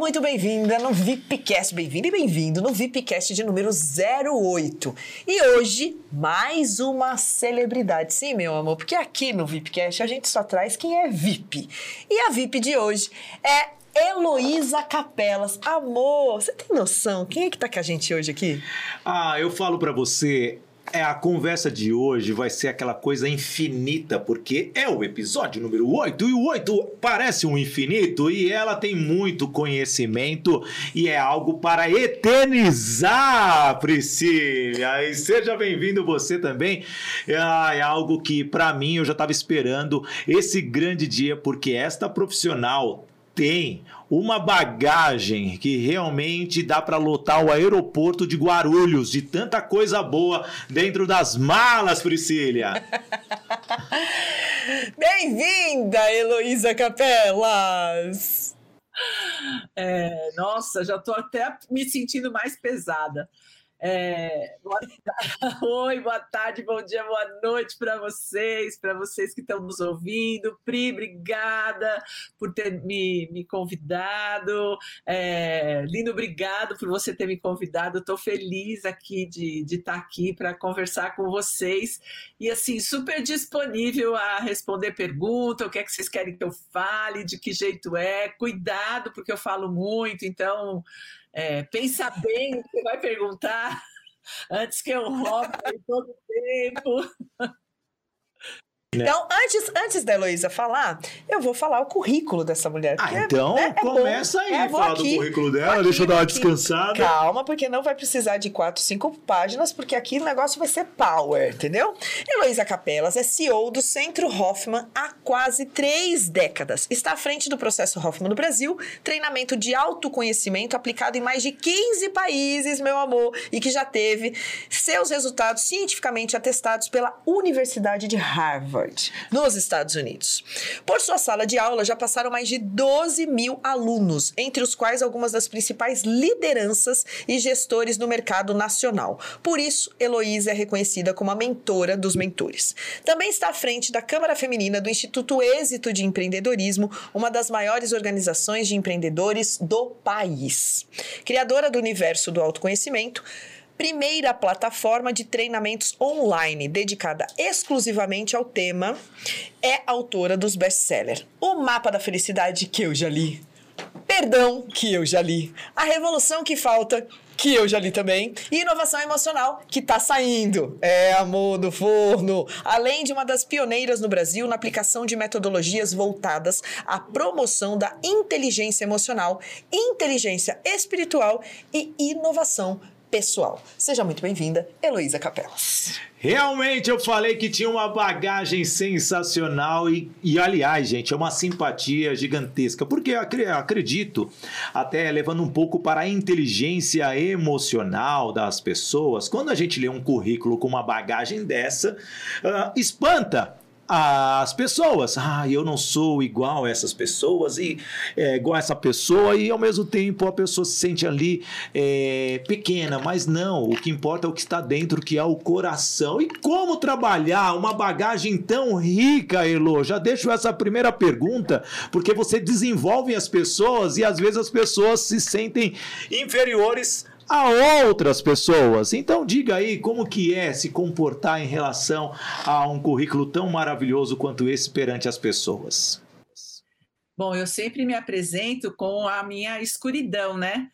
muito bem-vinda no VIPcast, bem-vindo e bem-vindo no VIPcast de número 08. E hoje, mais uma celebridade. Sim, meu amor, porque aqui no VIPcast a gente só traz quem é VIP. E a VIP de hoje é Heloísa Capelas. Amor, você tem noção? Quem é que tá com a gente hoje aqui? Ah, eu falo para você, é, a conversa de hoje vai ser aquela coisa infinita, porque é o episódio número 8 e o 8 parece um infinito e ela tem muito conhecimento e é algo para eternizar, Priscila. E seja bem-vindo você também. Ah, é algo que para mim eu já estava esperando esse grande dia, porque esta profissional tem uma bagagem que realmente dá para lotar o aeroporto de Guarulhos de tanta coisa boa dentro das malas, Priscila. Bem-vinda, Heloísa Capelas! É, nossa, já estou até me sentindo mais pesada. É, Oi, boa tarde, bom dia, boa noite para vocês, para vocês que estão nos ouvindo. Pri, obrigada por ter me, me convidado. É, Lindo, obrigado por você ter me convidado. Estou feliz aqui de, estar tá aqui para conversar com vocês. E assim, super disponível a responder perguntas, o que é que vocês querem que eu fale, de que jeito é. Cuidado, porque eu falo muito, então é, pensa bem o que vai perguntar antes que eu roube todo o tempo. Né? Então, antes, antes da Heloísa falar, eu vou falar o currículo dessa mulher. Ah, então é, é começa bom. aí, é, fala aqui, do currículo dela, aqui, deixa eu dar uma aqui. descansada. Calma, porque não vai precisar de quatro, cinco páginas, porque aqui o negócio vai ser power, entendeu? Heloísa Capelas é CEO do Centro Hoffman há quase três décadas. Está à frente do processo Hoffman no Brasil, treinamento de autoconhecimento aplicado em mais de 15 países, meu amor, e que já teve seus resultados cientificamente atestados pela Universidade de Harvard. Nos Estados Unidos. Por sua sala de aula já passaram mais de 12 mil alunos, entre os quais algumas das principais lideranças e gestores no mercado nacional. Por isso, Heloísa é reconhecida como a mentora dos mentores. Também está à frente da Câmara Feminina do Instituto Êxito de Empreendedorismo, uma das maiores organizações de empreendedores do país. Criadora do universo do autoconhecimento, primeira plataforma de treinamentos online dedicada exclusivamente ao tema, é autora dos best-sellers O Mapa da Felicidade, que eu já li, Perdão, que eu já li, A Revolução que Falta, que eu já li também, e Inovação Emocional, que tá saindo. É amor do forno. Além de uma das pioneiras no Brasil na aplicação de metodologias voltadas à promoção da inteligência emocional, inteligência espiritual e inovação pessoal. Seja muito bem-vinda, Heloísa Capelas. Realmente eu falei que tinha uma bagagem sensacional e, e, aliás, gente, é uma simpatia gigantesca, porque acredito, até levando um pouco para a inteligência emocional das pessoas, quando a gente lê um currículo com uma bagagem dessa, uh, espanta as pessoas. Ah, eu não sou igual a essas pessoas e é, igual a essa pessoa e ao mesmo tempo a pessoa se sente ali é, pequena, mas não. O que importa é o que está dentro, que é o coração. E como trabalhar uma bagagem tão rica, Elo? Já deixo essa primeira pergunta, porque você desenvolve as pessoas e às vezes as pessoas se sentem inferiores a outras pessoas. Então diga aí como que é se comportar em relação a um currículo tão maravilhoso quanto esse perante as pessoas. Bom, eu sempre me apresento com a minha escuridão, né?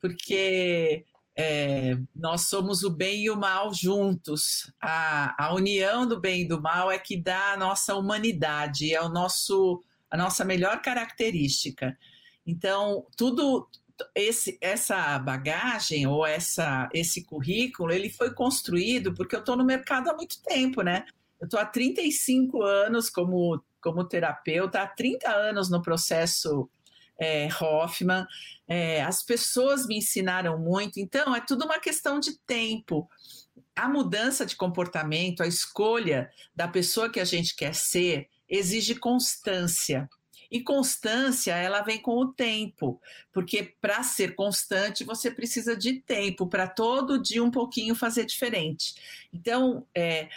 Porque é, nós somos o bem e o mal juntos. A, a união do bem e do mal é que dá a nossa humanidade, é o nosso, a nossa melhor característica. Então, tudo, esse, essa bagagem ou essa, esse currículo, ele foi construído porque eu estou no mercado há muito tempo, né? Eu estou há 35 anos como, como terapeuta, há 30 anos no processo é, Hoffman. É, as pessoas me ensinaram muito, então é tudo uma questão de tempo. A mudança de comportamento, a escolha da pessoa que a gente quer ser, exige constância. E constância, ela vem com o tempo, porque para ser constante você precisa de tempo para todo dia um pouquinho fazer diferente. Então, é,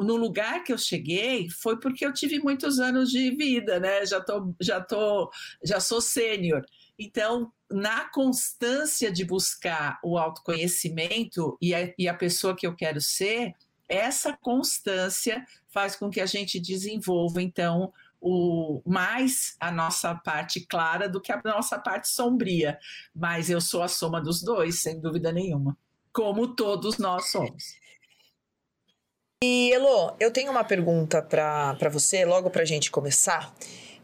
no lugar que eu cheguei foi porque eu tive muitos anos de vida, né? Já tô, já tô, já sou sênior. Então, na constância de buscar o autoconhecimento e a, e a pessoa que eu quero ser, essa constância faz com que a gente desenvolva, então, o, mais a nossa parte clara do que a nossa parte sombria. Mas eu sou a soma dos dois, sem dúvida nenhuma. Como todos nós somos. E, Elo, eu tenho uma pergunta para você, logo para a gente começar.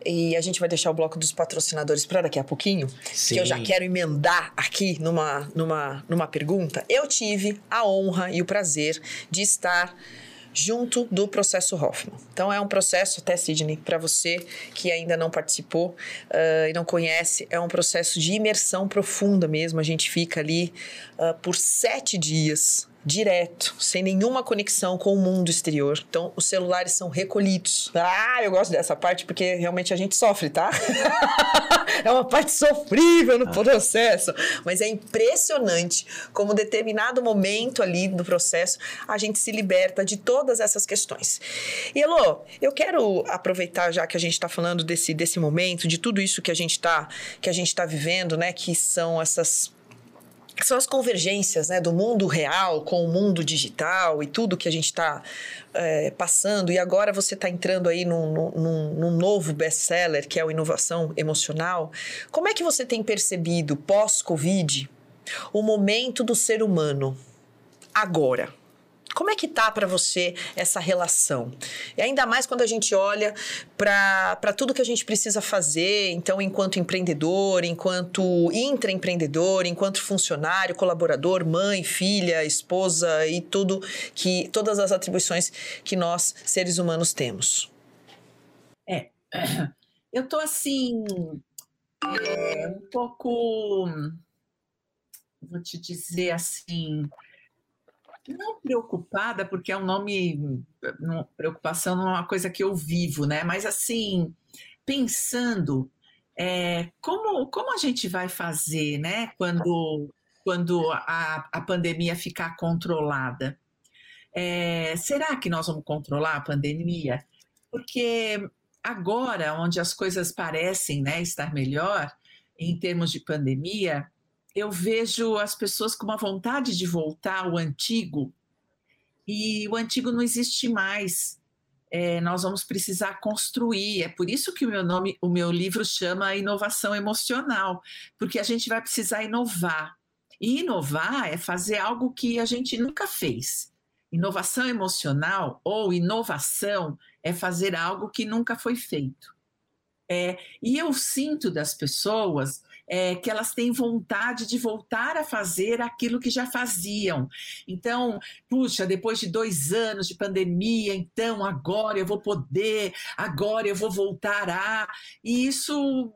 E a gente vai deixar o bloco dos patrocinadores para daqui a pouquinho, Sim. que eu já quero emendar aqui numa, numa, numa pergunta. Eu tive a honra e o prazer de estar junto do processo Hoffman. Então é um processo, até Sidney, para você que ainda não participou uh, e não conhece, é um processo de imersão profunda mesmo. A gente fica ali uh, por sete dias direto, sem nenhuma conexão com o mundo exterior. Então, os celulares são recolhidos. Ah, eu gosto dessa parte porque realmente a gente sofre, tá? é uma parte sofrível no processo, mas é impressionante como determinado momento ali do processo a gente se liberta de todas essas questões. E Elô, eu quero aproveitar já que a gente está falando desse, desse momento, de tudo isso que a gente está que a gente está vivendo, né, que são essas são as convergências né, do mundo real com o mundo digital e tudo que a gente está é, passando. E agora você está entrando aí num, num, num novo best-seller, que é o Inovação Emocional. Como é que você tem percebido, pós-Covid, o momento do ser humano agora? Como é que tá para você essa relação? E ainda mais quando a gente olha para tudo que a gente precisa fazer, então, enquanto empreendedor, enquanto intraempreendedor, enquanto funcionário, colaborador, mãe, filha, esposa e tudo que todas as atribuições que nós seres humanos temos. É. Eu tô assim é, um pouco vou te dizer assim, não preocupada, porque é um nome. preocupação não é uma coisa que eu vivo, né? Mas assim, pensando é, como, como a gente vai fazer, né? Quando, quando a, a pandemia ficar controlada. É, será que nós vamos controlar a pandemia? Porque agora, onde as coisas parecem né, estar melhor em termos de pandemia, eu vejo as pessoas com uma vontade de voltar ao antigo e o antigo não existe mais. É, nós vamos precisar construir. É por isso que o meu nome, o meu livro chama Inovação Emocional, porque a gente vai precisar inovar. E inovar é fazer algo que a gente nunca fez. Inovação emocional ou inovação é fazer algo que nunca foi feito. É, e eu sinto das pessoas é, que elas têm vontade de voltar a fazer aquilo que já faziam. Então, puxa, depois de dois anos de pandemia, então agora eu vou poder, agora eu vou voltar a. E isso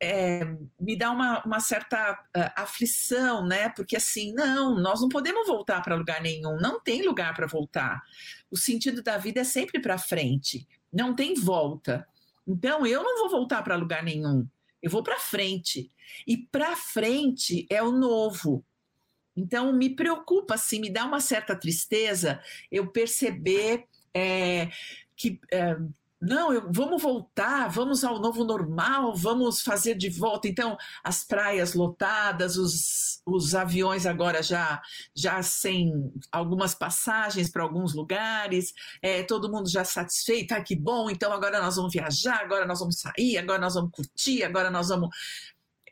é, me dá uma, uma certa uh, aflição, né? Porque assim, não, nós não podemos voltar para lugar nenhum, não tem lugar para voltar. O sentido da vida é sempre para frente, não tem volta. Então, eu não vou voltar para lugar nenhum, eu vou para frente. E para frente é o novo. Então, me preocupa, assim, me dá uma certa tristeza eu perceber é, que. É, não, eu, vamos voltar, vamos ao novo normal, vamos fazer de volta. Então, as praias lotadas, os, os aviões agora já, já sem algumas passagens para alguns lugares, é, todo mundo já satisfeito, ah, que bom, então agora nós vamos viajar, agora nós vamos sair, agora nós vamos curtir, agora nós vamos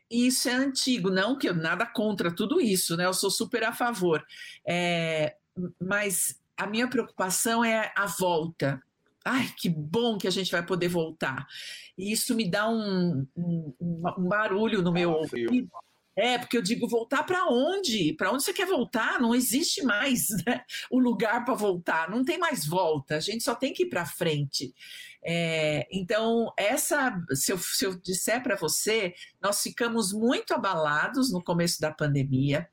isso é antigo, não que eu nada contra tudo isso, né? Eu sou super a favor. É, mas a minha preocupação é a volta. Ai, que bom que a gente vai poder voltar. E isso me dá um, um, um barulho no meu ouvido. É, porque eu digo voltar para onde? Para onde você quer voltar? Não existe mais né? o lugar para voltar, não tem mais volta, a gente só tem que ir para frente. É, então, essa, se eu, se eu disser para você, nós ficamos muito abalados no começo da pandemia,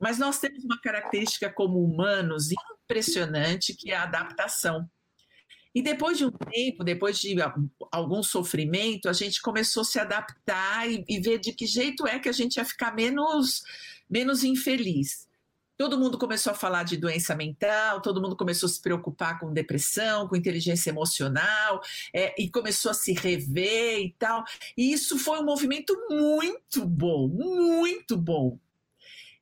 mas nós temos uma característica como humanos impressionante, que é a adaptação. E depois de um tempo, depois de algum sofrimento, a gente começou a se adaptar e, e ver de que jeito é que a gente ia ficar menos, menos infeliz. todo mundo começou a falar de doença mental, todo mundo começou a se preocupar com depressão, com inteligência emocional, é, e começou a se rever e tal. E isso foi um movimento muito bom, muito bom.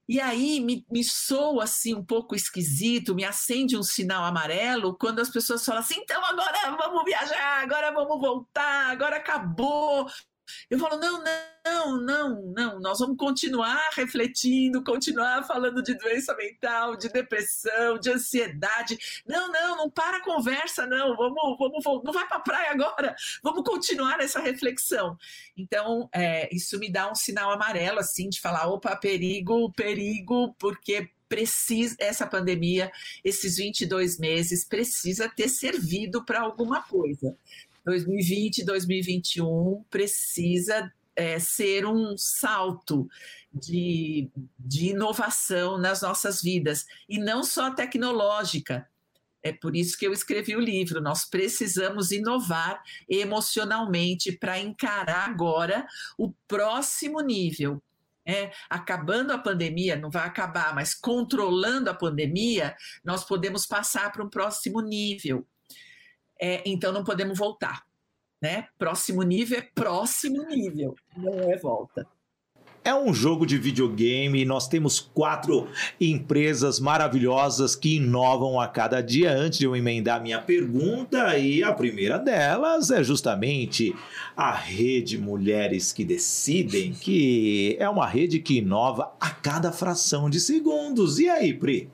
E aí me, me soa assim um pouco esquisito, me acende um sinal amarelo quando as pessoas falam assim: então agora vamos viajar, agora vamos voltar, agora acabou, eu falo, não, não, não, não, nós vamos continuar refletindo, continuar falando de doença mental, de depressão, de ansiedade. Não, não, não para a conversa, não, vamos, vamos, não vai para a praia agora, vamos continuar essa reflexão. Então, é, isso me dá um sinal amarelo, assim, de falar, opa, perigo, perigo, porque precisa essa pandemia, esses 22 meses, precisa ter servido para alguma coisa. 2020, 2021 precisa é, ser um salto de, de inovação nas nossas vidas, e não só tecnológica. É por isso que eu escrevi o livro. Nós precisamos inovar emocionalmente para encarar agora o próximo nível. É, acabando a pandemia, não vai acabar, mas controlando a pandemia, nós podemos passar para um próximo nível é, então não podemos voltar. Né? Próximo nível é próximo nível, não é volta. É um jogo de videogame e nós temos quatro empresas maravilhosas que inovam a cada dia. Antes de eu emendar minha pergunta, e a primeira delas é justamente a Rede Mulheres que Decidem, que é uma rede que inova a cada fração de segundos. E aí, Pri?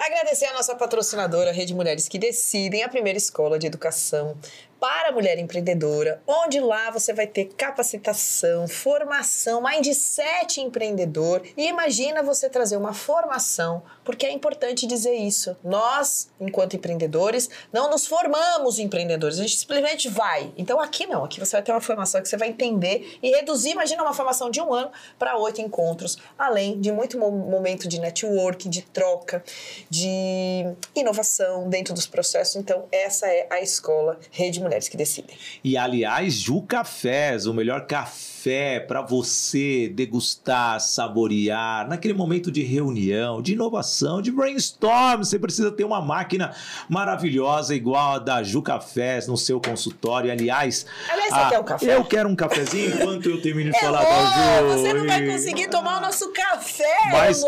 Agradecer a nossa patrocinadora, Rede Mulheres que Decidem, a primeira escola de educação para a mulher empreendedora, onde lá você vai ter capacitação, formação, mindset empreendedor. E imagina você trazer uma formação, porque é importante dizer isso. Nós, enquanto empreendedores, não nos formamos empreendedores, a gente simplesmente vai. Então aqui não, aqui você vai ter uma formação que você vai entender e reduzir, imagina uma formação de um ano para oito encontros, além de muito momento de network, de troca, de inovação dentro dos processos. Então essa é a escola Rede Mulheres mulheres que decidem. E aliás, Ju Cafés, o melhor café para você degustar, saborear, naquele momento de reunião, de inovação, de brainstorm. Você precisa ter uma máquina maravilhosa igual a da Ju Cafés no seu consultório. Aliás, aliás você quer um café? Eu quero um cafezinho enquanto eu termino de é falar da Ju. Você não vai conseguir tomar o nosso café, Mas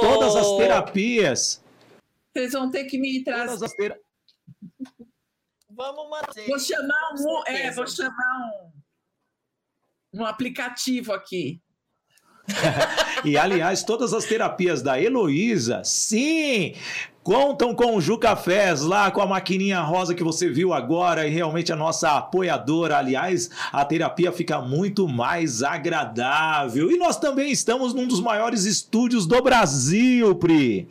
todas as terapias. Vocês vão ter que me trazer. Todas as terapias Vamos manter. Vou chamar um, é, vou chamar um, um aplicativo aqui. e aliás, todas as terapias da Heloísa, sim, contam com o Ju Cafés lá com a maquininha rosa que você viu agora e realmente a nossa apoiadora. Aliás, a terapia fica muito mais agradável. E nós também estamos num dos maiores estúdios do Brasil, Pri.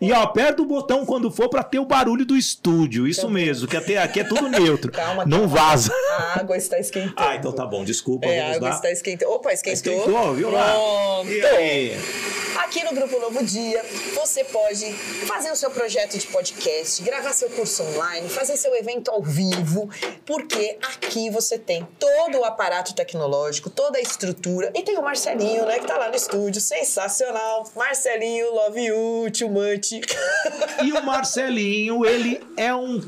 E ó, aperta o botão quando for para ter o barulho do estúdio. Isso então, mesmo, que até aqui é tudo neutro. calma, Não calma. vaza. A água está esquentando. Ah, então tá bom, desculpa. É, a água lá. está esquentando. Opa, esquentou. Esquentou, viu lá? Pronto. E aí? Aqui no Grupo Novo Dia, você pode fazer o seu projeto de podcast, gravar seu curso online, fazer seu evento ao vivo, porque aqui você tem todo o aparato tecnológico, toda a estrutura. E tem o Marcelinho, né, que tá lá no estúdio, sensacional. Marcelinho, love you, too E o Marcelinho, ele é um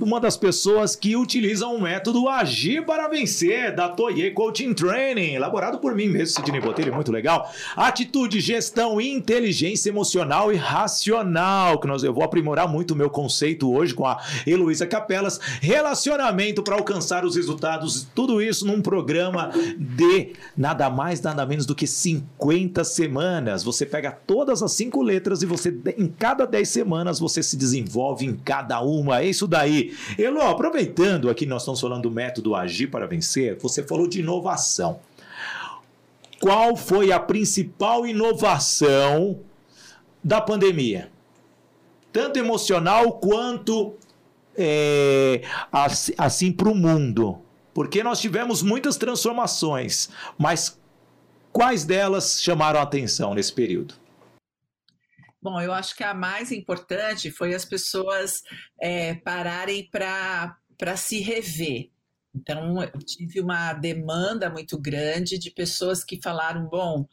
uma das pessoas que utiliza um método Agir para Vencer, da Toye Coaching Training, elaborado por mim mesmo, Sidney Botelho, muito legal. Atitude, gestão, inteligência emocional e racional, que nós, eu vou aprimorar muito o meu conceito hoje com a Heloísa Capelas. Relacionamento para alcançar os resultados, tudo isso num programa de nada mais, nada menos do que 50 semanas. Você pega todas as cinco letras e você, em cada 10 semanas, você se desenvolve em cada uma. É isso daí aí. Elo, aproveitando aqui, nós estamos falando do método Agir para Vencer, você falou de inovação. Qual foi a principal inovação da pandemia? Tanto emocional quanto é, assim, assim para o mundo. Porque nós tivemos muitas transformações, mas quais delas chamaram a atenção nesse período? Bom, eu acho que a mais importante foi as pessoas é, pararem para se rever. Então, eu tive uma demanda muito grande de pessoas que falaram: bom,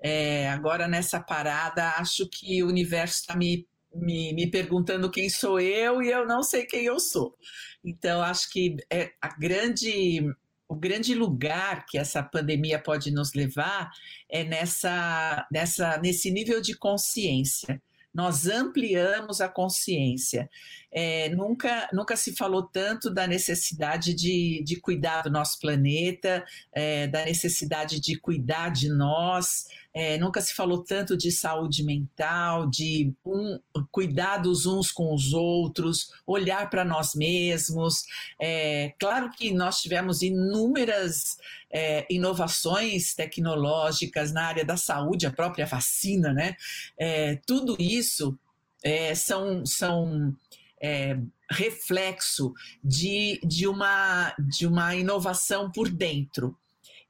É, agora, nessa parada, acho que o universo está me, me, me perguntando quem sou eu e eu não sei quem eu sou. Então, acho que é a grande o grande lugar que essa pandemia pode nos levar é nessa, nessa, nesse nível de consciência. Nós ampliamos a consciência. É, nunca, nunca se falou tanto da necessidade de, de cuidar do nosso planeta, é, da necessidade de cuidar de nós, é, nunca se falou tanto de saúde mental, de um, cuidar dos uns com os outros, olhar para nós mesmos. É, claro que nós tivemos inúmeras é, inovações tecnológicas na área da saúde, a própria vacina, né? É, tudo isso é, são, são é, reflexo de, de, uma, de uma inovação por dentro.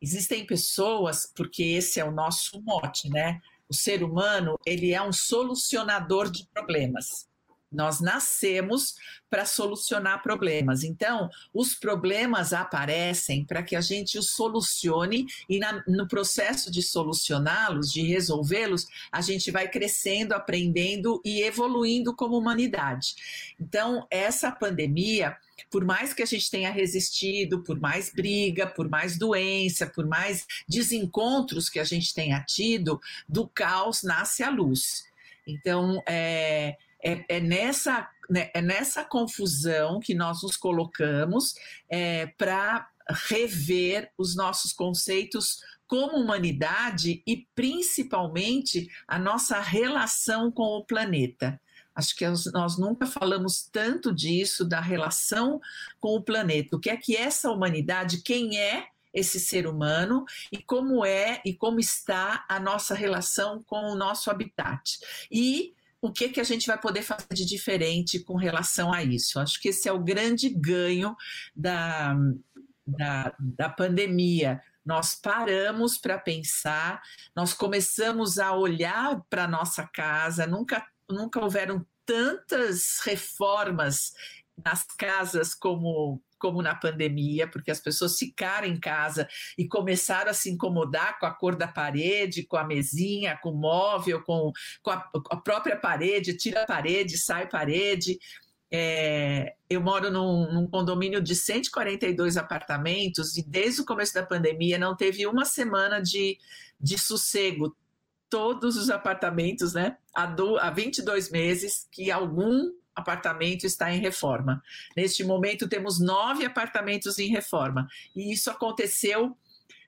Existem pessoas, porque esse é o nosso mote, né? O ser humano, ele é um solucionador de problemas. Nós nascemos para solucionar problemas. Então, os problemas aparecem para que a gente os solucione e na, no processo de solucioná-los, de resolvê-los, a gente vai crescendo, aprendendo e evoluindo como humanidade. Então, essa pandemia, por mais que a gente tenha resistido, por mais briga, por mais doença, por mais desencontros que a gente tenha tido, do caos nasce a luz. Então, é, é, é nessa, né, é nessa confusão que nós nos colocamos é, para rever os nossos conceitos como humanidade e principalmente a nossa relação com o planeta. Acho que nós nunca falamos tanto disso, da relação com o planeta. O que é que essa humanidade, quem é esse ser humano e como é e como está a nossa relação com o nosso habitat. E o que, que a gente vai poder fazer de diferente com relação a isso. Acho que esse é o grande ganho da, da, da pandemia. Nós paramos para pensar, nós começamos a olhar para nossa casa, nunca, nunca houveram tantas reformas nas casas como como na pandemia, porque as pessoas ficaram em casa e começaram a se incomodar com a cor da parede, com a mesinha, com o móvel, com, com a, a própria parede, tira a parede, sai parede. É, eu moro num, num, condomínio de 142 apartamentos e desde o começo da pandemia não teve uma semana de, de sossego. Todos os apartamentos, né, há, do, há 22 meses, que algum apartamento está em reforma. Neste momento, temos nove apartamentos em reforma. E isso aconteceu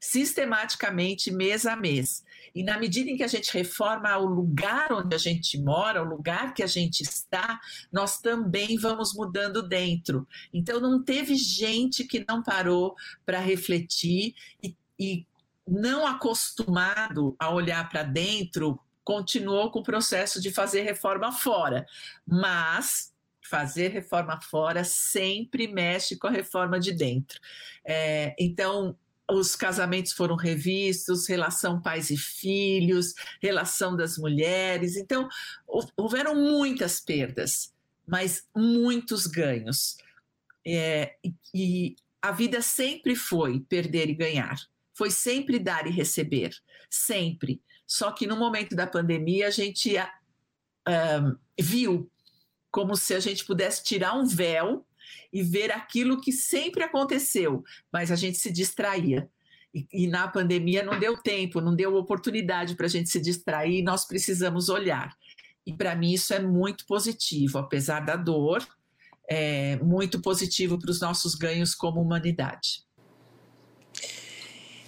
sistematicamente, mês a mês. E na medida em que a gente reforma o lugar onde a gente mora, o lugar que a gente está, nós também vamos mudando dentro. Então, não teve gente que não parou para refletir e, e não acostumado a olhar para dentro continuou com o processo de fazer reforma fora, mas fazer reforma fora sempre mexe com a reforma de dentro. É, então, os casamentos foram revistos, relação pais e filhos, relação das mulheres. Então, houveram muitas perdas, mas muitos ganhos. É, e, e a vida sempre foi perder e ganhar, foi sempre dar e receber, sempre. Só que no momento da pandemia a gente uh, viu como se a gente pudesse tirar um véu e ver aquilo que sempre aconteceu, mas a gente se distraía. E, e na pandemia não deu tempo, não deu oportunidade para a gente se distrair, nós precisamos olhar. E para mim isso é muito positivo, apesar da dor, é muito positivo para os nossos ganhos como humanidade.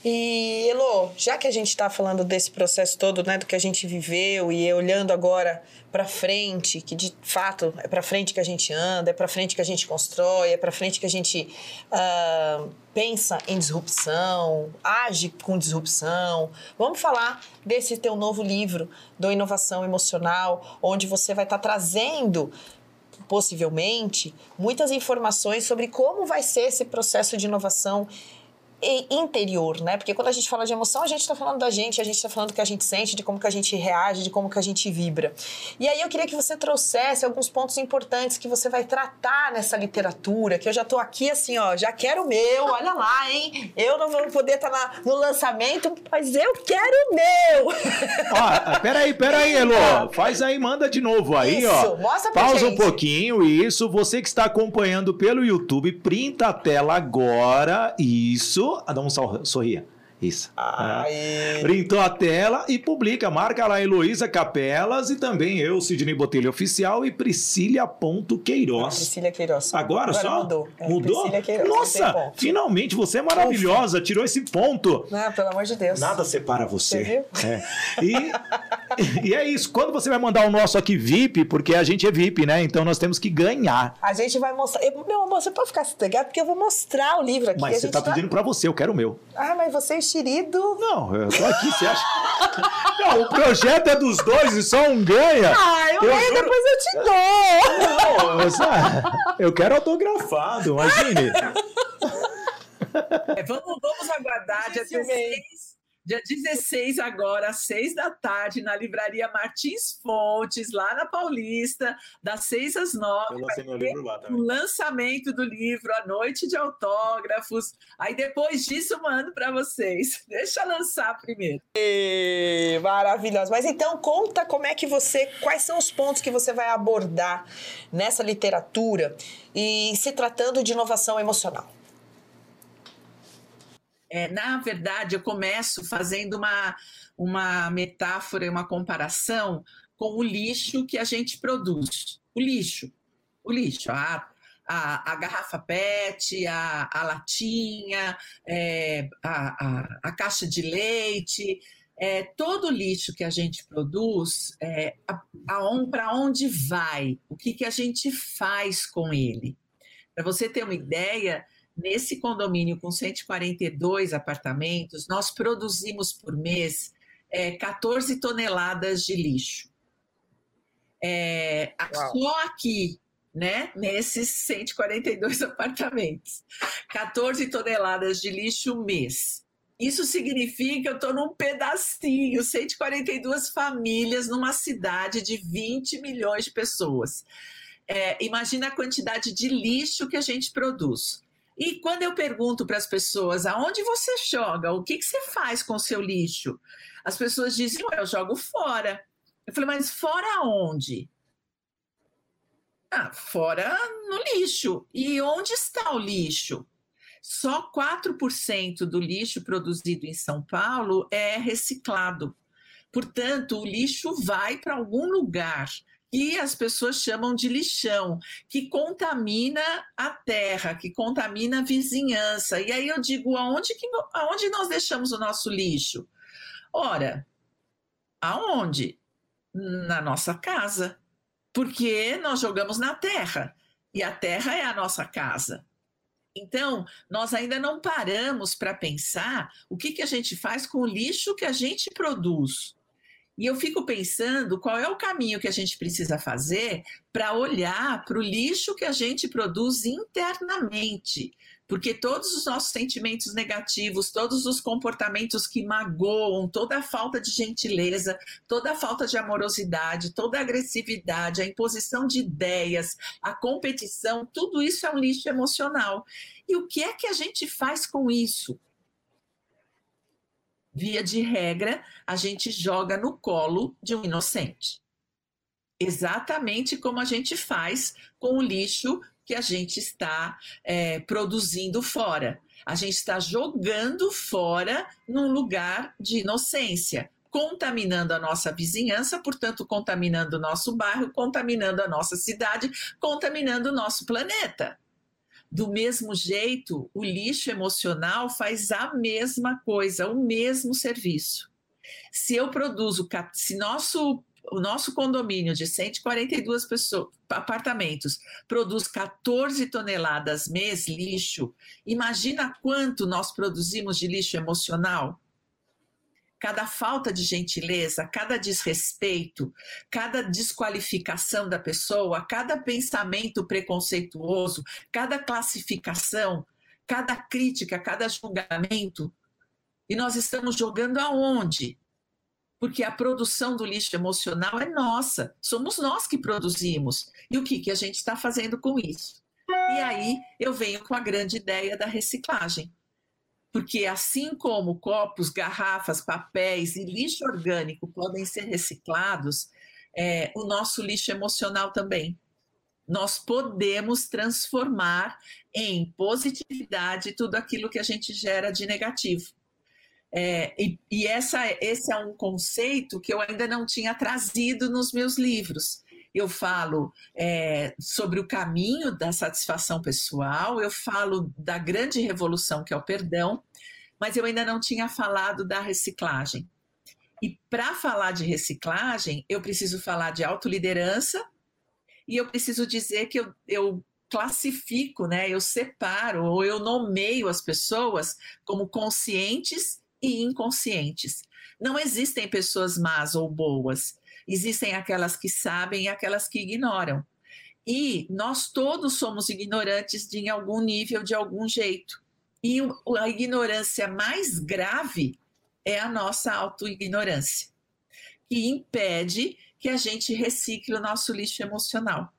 E, Elo, já que a gente está falando desse processo todo, né, do que a gente viveu e olhando agora para frente, que de fato é para frente que a gente anda, é para frente que a gente constrói, é para frente que a gente uh, pensa em disrupção, age com disrupção. Vamos falar desse teu novo livro, do Inovação Emocional, onde você vai estar tá trazendo possivelmente muitas informações sobre como vai ser esse processo de inovação interior, né? Porque quando a gente fala de emoção, a gente está falando da gente, a gente está falando do que a gente sente, de como que a gente reage, de como que a gente vibra. E aí eu queria que você trouxesse alguns pontos importantes que você vai tratar nessa literatura, que eu já estou aqui assim, ó, já quero o meu, olha lá, hein? Eu não vou poder estar tá no lançamento, mas eu quero o meu! Ó, peraí, peraí, Elo, faz aí, manda de novo aí, isso, ó. Mostra pra Pausa gente. um pouquinho, isso, você que está acompanhando pelo YouTube, printa a tela agora, isso, dá um sorria. Isso. É. Printou a tela e publica. Marca lá Heloísa Capelas e também eu, Sidney Botelho Oficial e Priscília.queiroz. Priscília Queiroz. Agora, Agora só? Mudou. É, mudou? Queiroz, Nossa, finalmente você é maravilhosa, Ufa. tirou esse ponto. Não, pelo amor de Deus. Nada separa você. Você? É. E, e é isso. Quando você vai mandar o nosso aqui VIP, porque a gente é VIP, né? Então nós temos que ganhar. A gente vai mostrar. Meu amor, você pode ficar sossegado porque eu vou mostrar o livro aqui. Mas você tá pedindo para você, eu quero o meu. Ah, mas vocês mexerido. Não, eu tô aqui, você acha? Não, o projeto é dos dois e só um ganha. Ah, eu, eu ganho, juro... depois eu te dou. Não, eu, só... eu quero autografado, imagine. É, vamos, vamos aguardar dia 16 Dia 16 agora, às 6 da tarde, na livraria Martins Fontes, lá na Paulista, das 6 às 9. Eu lancei meu livro lá também. O lançamento do livro, a noite de autógrafos. Aí depois disso mando para vocês. Deixa eu lançar primeiro. E, maravilhoso. Mas então conta como é que você, quais são os pontos que você vai abordar nessa literatura e se tratando de inovação emocional. É, na verdade, eu começo fazendo uma, uma metáfora uma comparação com o lixo que a gente produz. O lixo, o lixo, a, a, a garrafa PET, a, a latinha, é, a, a, a, caixa de leite, é, todo o lixo que a gente produz, é, para onde vai? O que, que a gente faz com ele? Para você ter uma ideia, Nesse condomínio com 142 apartamentos, nós produzimos por mês é, 14 toneladas de lixo. É, só aqui, né, nesses 142 apartamentos, 14 toneladas de lixo mês. Isso significa que eu estou num pedacinho, 142 famílias numa cidade de 20 milhões de pessoas. É, imagina a quantidade de lixo que a gente produz. E quando eu pergunto para as pessoas aonde você joga, o que, que você faz com o seu lixo, as pessoas dizem, eu jogo fora. Eu falei, mas fora onde? Ah, fora no lixo. E onde está o lixo? Só 4% do lixo produzido em São Paulo é reciclado. Portanto, o lixo vai para algum lugar que as pessoas chamam de lixão, que contamina a terra, que contamina a vizinhança. E aí eu digo, aonde, que, aonde nós deixamos o nosso lixo? Ora, aonde? Na nossa casa. Porque nós jogamos na terra. E a terra é a nossa casa. Então, nós ainda não paramos para pensar o que, que a gente faz com o lixo que a gente produz. E eu fico pensando qual é o caminho que a gente precisa fazer para olhar para o lixo que a gente produz internamente. Porque todos os nossos sentimentos negativos, todos os comportamentos que magoam, toda a falta de gentileza, toda a falta de amorosidade, toda a agressividade, a imposição de ideias, a competição, tudo isso é um lixo emocional. E o que é que a gente faz com isso? Via de regra, a gente joga no colo de um inocente. Exatamente como a gente faz com o lixo que a gente está é, produzindo fora. A gente está jogando fora num lugar de inocência, contaminando a nossa vizinhança, portanto, contaminando o nosso bairro, contaminando a nossa cidade, contaminando o nosso planeta. Do mesmo jeito, o lixo emocional faz a mesma coisa, o mesmo serviço. Se eu produzo, se nosso o nosso condomínio de 142 pessoas, apartamentos produz 14 toneladas mês lixo, imagina quanto nós produzimos de lixo emocional? Cada falta de gentileza, cada desrespeito, cada desqualificação da pessoa, cada pensamento preconceituoso, cada classificação, cada crítica, cada julgamento. E nós estamos jogando aonde? Porque a produção do lixo emocional é nossa, somos nós que produzimos. E o que, que a gente está fazendo com isso? E aí eu venho com a grande ideia da reciclagem. Porque assim como copos, garrafas, papéis e lixo orgânico podem ser reciclados, é, o nosso lixo emocional também. Nós podemos transformar em positividade tudo aquilo que a gente gera de negativo. É, e, e essa, esse é um conceito que eu ainda não tinha trazido nos meus livros. Eu falo é, sobre o caminho da satisfação pessoal, eu falo da grande revolução que é o perdão, mas eu ainda não tinha falado da reciclagem. E para falar de reciclagem, eu preciso falar de autoliderança e eu preciso dizer que eu, eu classifico, né, eu separo ou eu nomeio as pessoas como conscientes e inconscientes. Não existem pessoas más ou boas, existem aquelas que sabem e aquelas que ignoram. E nós todos somos ignorantes de em algum nível, de algum jeito. E a ignorância mais grave é a nossa autoignorância, que impede que a gente recicle o nosso lixo emocional.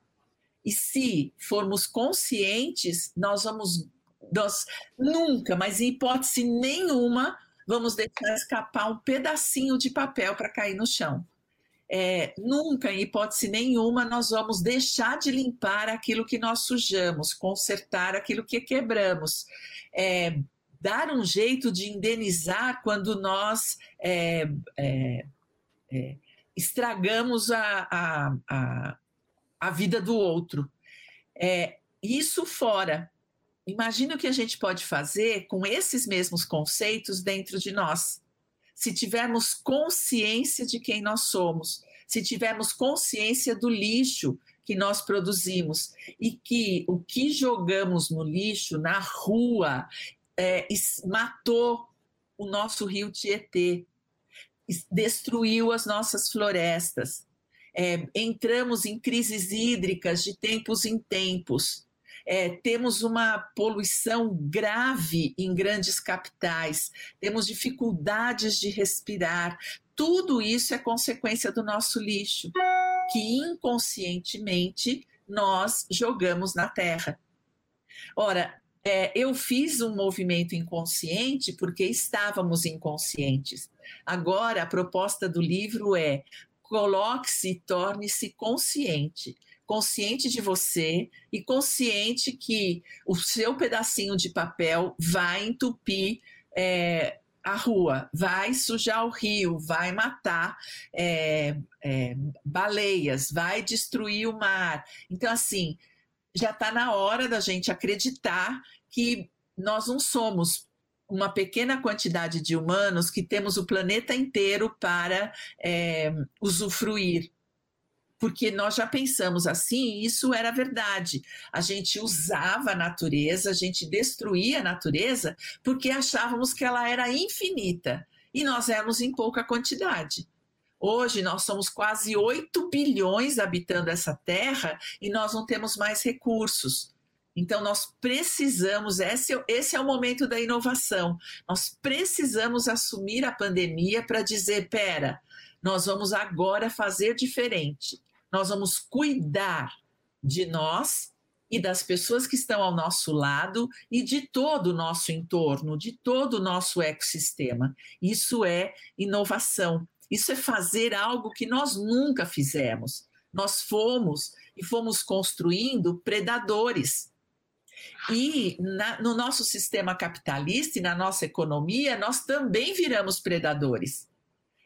E se formos conscientes, nós vamos nós nunca, mas em hipótese nenhuma, vamos deixar escapar um pedacinho de papel para cair no chão. É, nunca, em hipótese nenhuma, nós vamos deixar de limpar aquilo que nós sujamos, consertar aquilo que quebramos. É, dar um jeito de indenizar quando nós é, é, é, estragamos a, a, a, a, vida do outro. É, isso fora. Imagina o que a gente pode fazer com esses mesmos conceitos dentro de nós. Se tivermos consciência de quem nós somos, se tivermos consciência do lixo que nós produzimos e que o que jogamos no lixo, na rua, é, matou o nosso rio Tietê, destruiu as nossas florestas. É, entramos em crises hídricas de tempos em tempos. É, temos uma poluição grave em grandes capitais, temos dificuldades de respirar. Tudo isso é consequência do nosso lixo, que inconscientemente nós jogamos na terra. Ora, é, eu fiz um movimento inconsciente porque estávamos inconscientes. Agora, a proposta do livro é coloque-se e torne-se consciente. Consciente de você e consciente que o seu pedacinho de papel vai entupir é, a rua, vai sujar o rio, vai matar é, é, baleias, vai destruir o mar. Então, assim, já está na hora da gente acreditar que nós não somos uma pequena quantidade de humanos que temos o planeta inteiro para é, usufruir. Porque nós já pensamos assim, e isso era verdade. A gente usava a natureza, a gente destruía a natureza porque achávamos que ela era infinita e nós éramos em pouca quantidade. Hoje nós somos quase 8 bilhões habitando essa terra e nós não temos mais recursos. Então, nós precisamos, esse, é esse é o momento da inovação. Nós precisamos assumir a pandemia para dizer: pera, nós vamos agora fazer diferente. Nós vamos cuidar de nós e das pessoas que estão ao nosso lado e de todo o nosso entorno, de todo o nosso ecossistema. Isso é inovação. Isso é fazer algo que nós nunca fizemos. Nós fomos e fomos construindo predadores. E na, no nosso sistema capitalista e na nossa economia, nós também viramos predadores.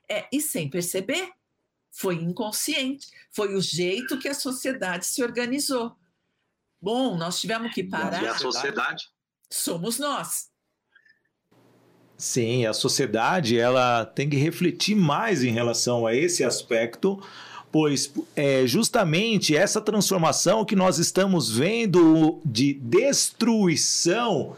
É, e sem perceber. Foi inconsciente. Foi o jeito que a sociedade se organizou. Bom, nós tivemos que parar. E a sociedade? Somos nós. Sim, a sociedade ela tem que refletir mais em relação a esse aspecto, pois é justamente essa transformação que nós estamos vendo de destruição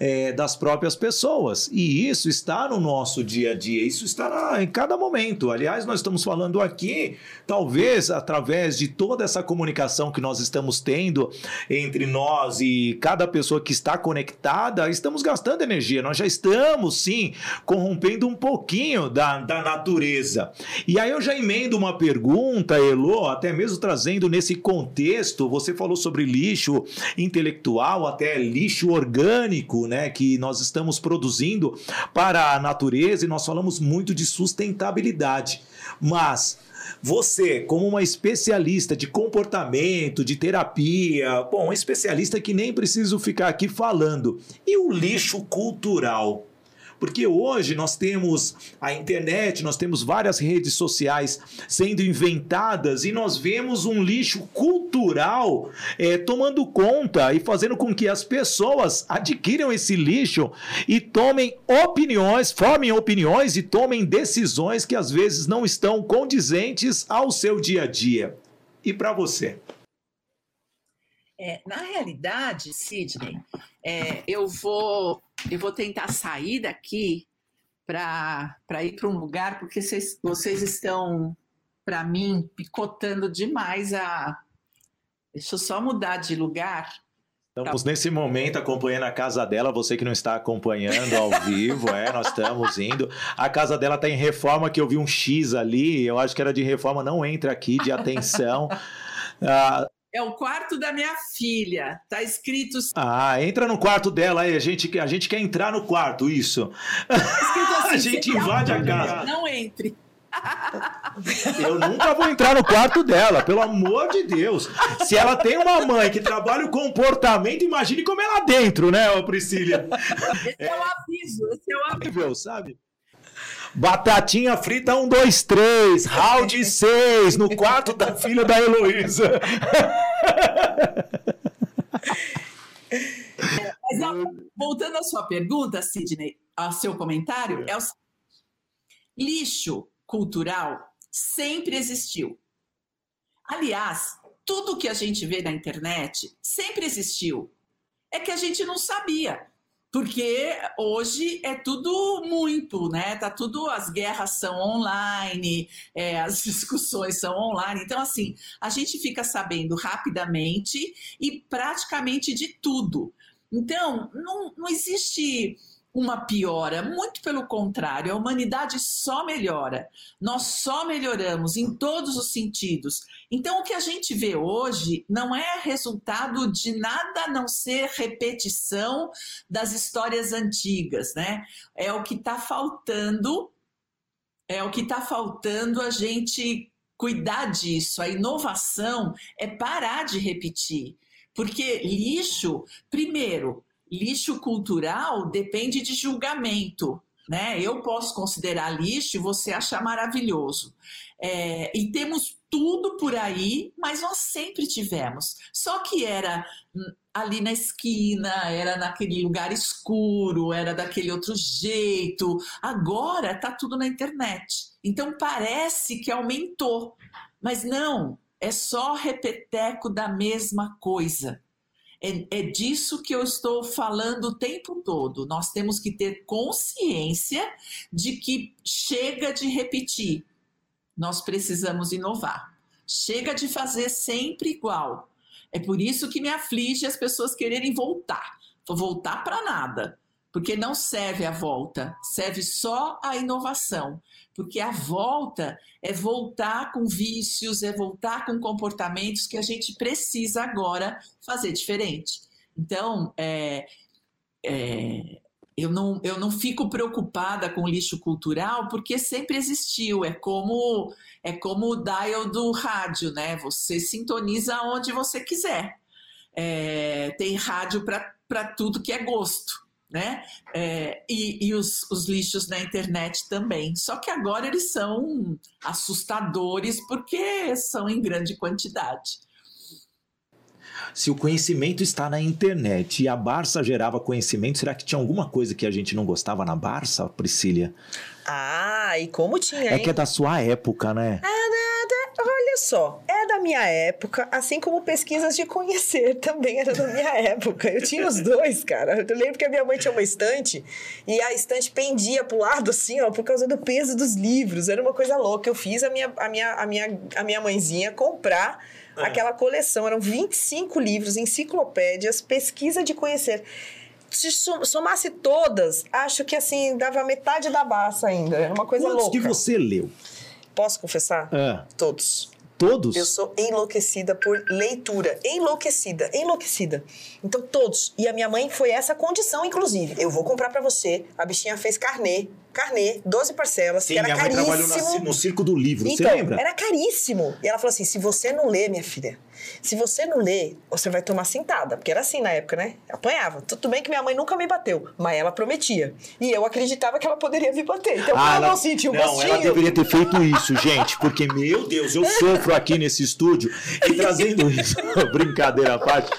é, das próprias pessoas. E isso está no nosso dia a dia, isso está na, em cada momento. Aliás, nós estamos falando aqui, talvez através de toda essa comunicação que nós estamos tendo entre nós e cada pessoa que está conectada, estamos gastando energia. Nós já estamos, sim, corrompendo um pouquinho da, da natureza. E aí eu já emendo uma pergunta, Elo, até mesmo trazendo nesse contexto, você falou sobre lixo intelectual, até lixo orgânico, né, que nós estamos produzindo para a natureza e nós falamos muito de sustentabilidade. Mas você, como uma especialista de comportamento, de terapia, bom, especialista que nem preciso ficar aqui falando, e o lixo cultural? Porque hoje nós temos a internet, nós temos várias redes sociais sendo inventadas e nós vemos um lixo cultural é, tomando conta e fazendo com que as pessoas adquiram esse lixo e tomem opiniões, formem opiniões e tomem decisões que às vezes não estão condizentes ao seu dia a dia. E para você? É, na realidade, Sidney, é, eu, vou, eu vou tentar sair daqui para ir para um lugar, porque vocês, vocês estão, para mim, picotando demais a. Deixa eu só mudar de lugar. Estamos nesse momento acompanhando a casa dela, você que não está acompanhando ao vivo, é, nós estamos indo. A casa dela está em reforma, que eu vi um X ali, eu acho que era de reforma, não entra aqui, de atenção. Ah, é o quarto da minha filha. Tá escrito. Ah, entra no quarto dela aí. A gente, a gente quer entrar no quarto, isso. Tá assim, a gente invade a casa. Não entre. Eu nunca vou entrar no quarto dela, pelo amor de Deus. Se ela tem uma mãe que trabalha o comportamento, imagine como é lá dentro, né, Priscila? Esse é, o aviso, esse é o aviso. Sabe? Batatinha frita 1, 2, 3, round 6, no quarto da filha da Heloísa. Mas, voltando à sua pergunta, Sidney, ao seu comentário, é o lixo cultural sempre existiu. Aliás, tudo que a gente vê na internet sempre existiu. É que a gente não sabia porque hoje é tudo muito, né? Tá tudo, as guerras são online, é, as discussões são online. Então, assim, a gente fica sabendo rapidamente e praticamente de tudo. Então, não, não existe uma piora, muito pelo contrário, a humanidade só melhora. Nós só melhoramos em todos os sentidos. Então, o que a gente vê hoje não é resultado de nada a não ser repetição das histórias antigas, né? É o que está faltando, é o que está faltando a gente cuidar disso. A inovação é parar de repetir. Porque lixo, primeiro, lixo cultural depende de julgamento. Né? Eu posso considerar lixo e você achar maravilhoso. É, e temos tudo por aí, mas nós sempre tivemos. Só que era hum, ali na esquina, era naquele lugar escuro, era daquele outro jeito. Agora está tudo na internet. Então parece que aumentou, mas não, é só repeteco da mesma coisa. É, é disso que eu estou falando o tempo todo. Nós temos que ter consciência de que chega de repetir. Nós precisamos inovar. Chega de fazer sempre igual. É por isso que me aflige as pessoas quererem voltar. Vou voltar para nada, porque não serve a volta, serve só a inovação porque a volta é voltar com vícios, é voltar com comportamentos que a gente precisa agora fazer diferente. Então, é, é, eu, não, eu não fico preocupada com lixo cultural, porque sempre existiu. É como é como o dial do rádio, né? Você sintoniza onde você quiser. É, tem rádio para tudo que é gosto né? É, e, e os, os, lixos na internet também. Só que agora eles são assustadores porque são em grande quantidade. Se o conhecimento está na internet e a Barça gerava conhecimento, será que tinha alguma coisa que a gente não gostava na Barça, Priscila? Ah, e como tinha, é hein? É que é da sua época, né? Ah, nada. Olha só, minha época, assim como pesquisas de conhecer também era da minha época. Eu tinha os dois, cara. Eu lembro que a minha mãe tinha uma estante e a estante pendia pro lado, assim, ó, por causa do peso dos livros. Era uma coisa louca. Eu fiz a minha, a minha, a minha, a minha mãezinha comprar é. aquela coleção. Eram 25 livros, enciclopédias, pesquisa de conhecer se somasse todas, acho que assim, dava metade da baça ainda. Era uma coisa Quantos louca. que você leu? Posso confessar? É. Todos. Todos? Eu sou enlouquecida por leitura. Enlouquecida, enlouquecida. Então, todos. E a minha mãe foi essa condição, inclusive. Eu vou comprar para você. A bichinha fez carnê carnê, 12 parcelas, Sim, que era minha caríssimo. Mãe trabalhou no circo do livro, então, você lembra? Era caríssimo. E ela falou assim: se você não lê, minha filha, se você não lê, você vai tomar cintada. Porque era assim na época, né? Apanhava. Tudo bem que minha mãe nunca me bateu, mas ela prometia. E eu acreditava que ela poderia me bater. Então, ah, ela não sentiu um Não, gostinho... ela deveria ter feito isso, gente. Porque, meu Deus, eu sofro aqui nesse estúdio. E trazendo isso, brincadeira à parte,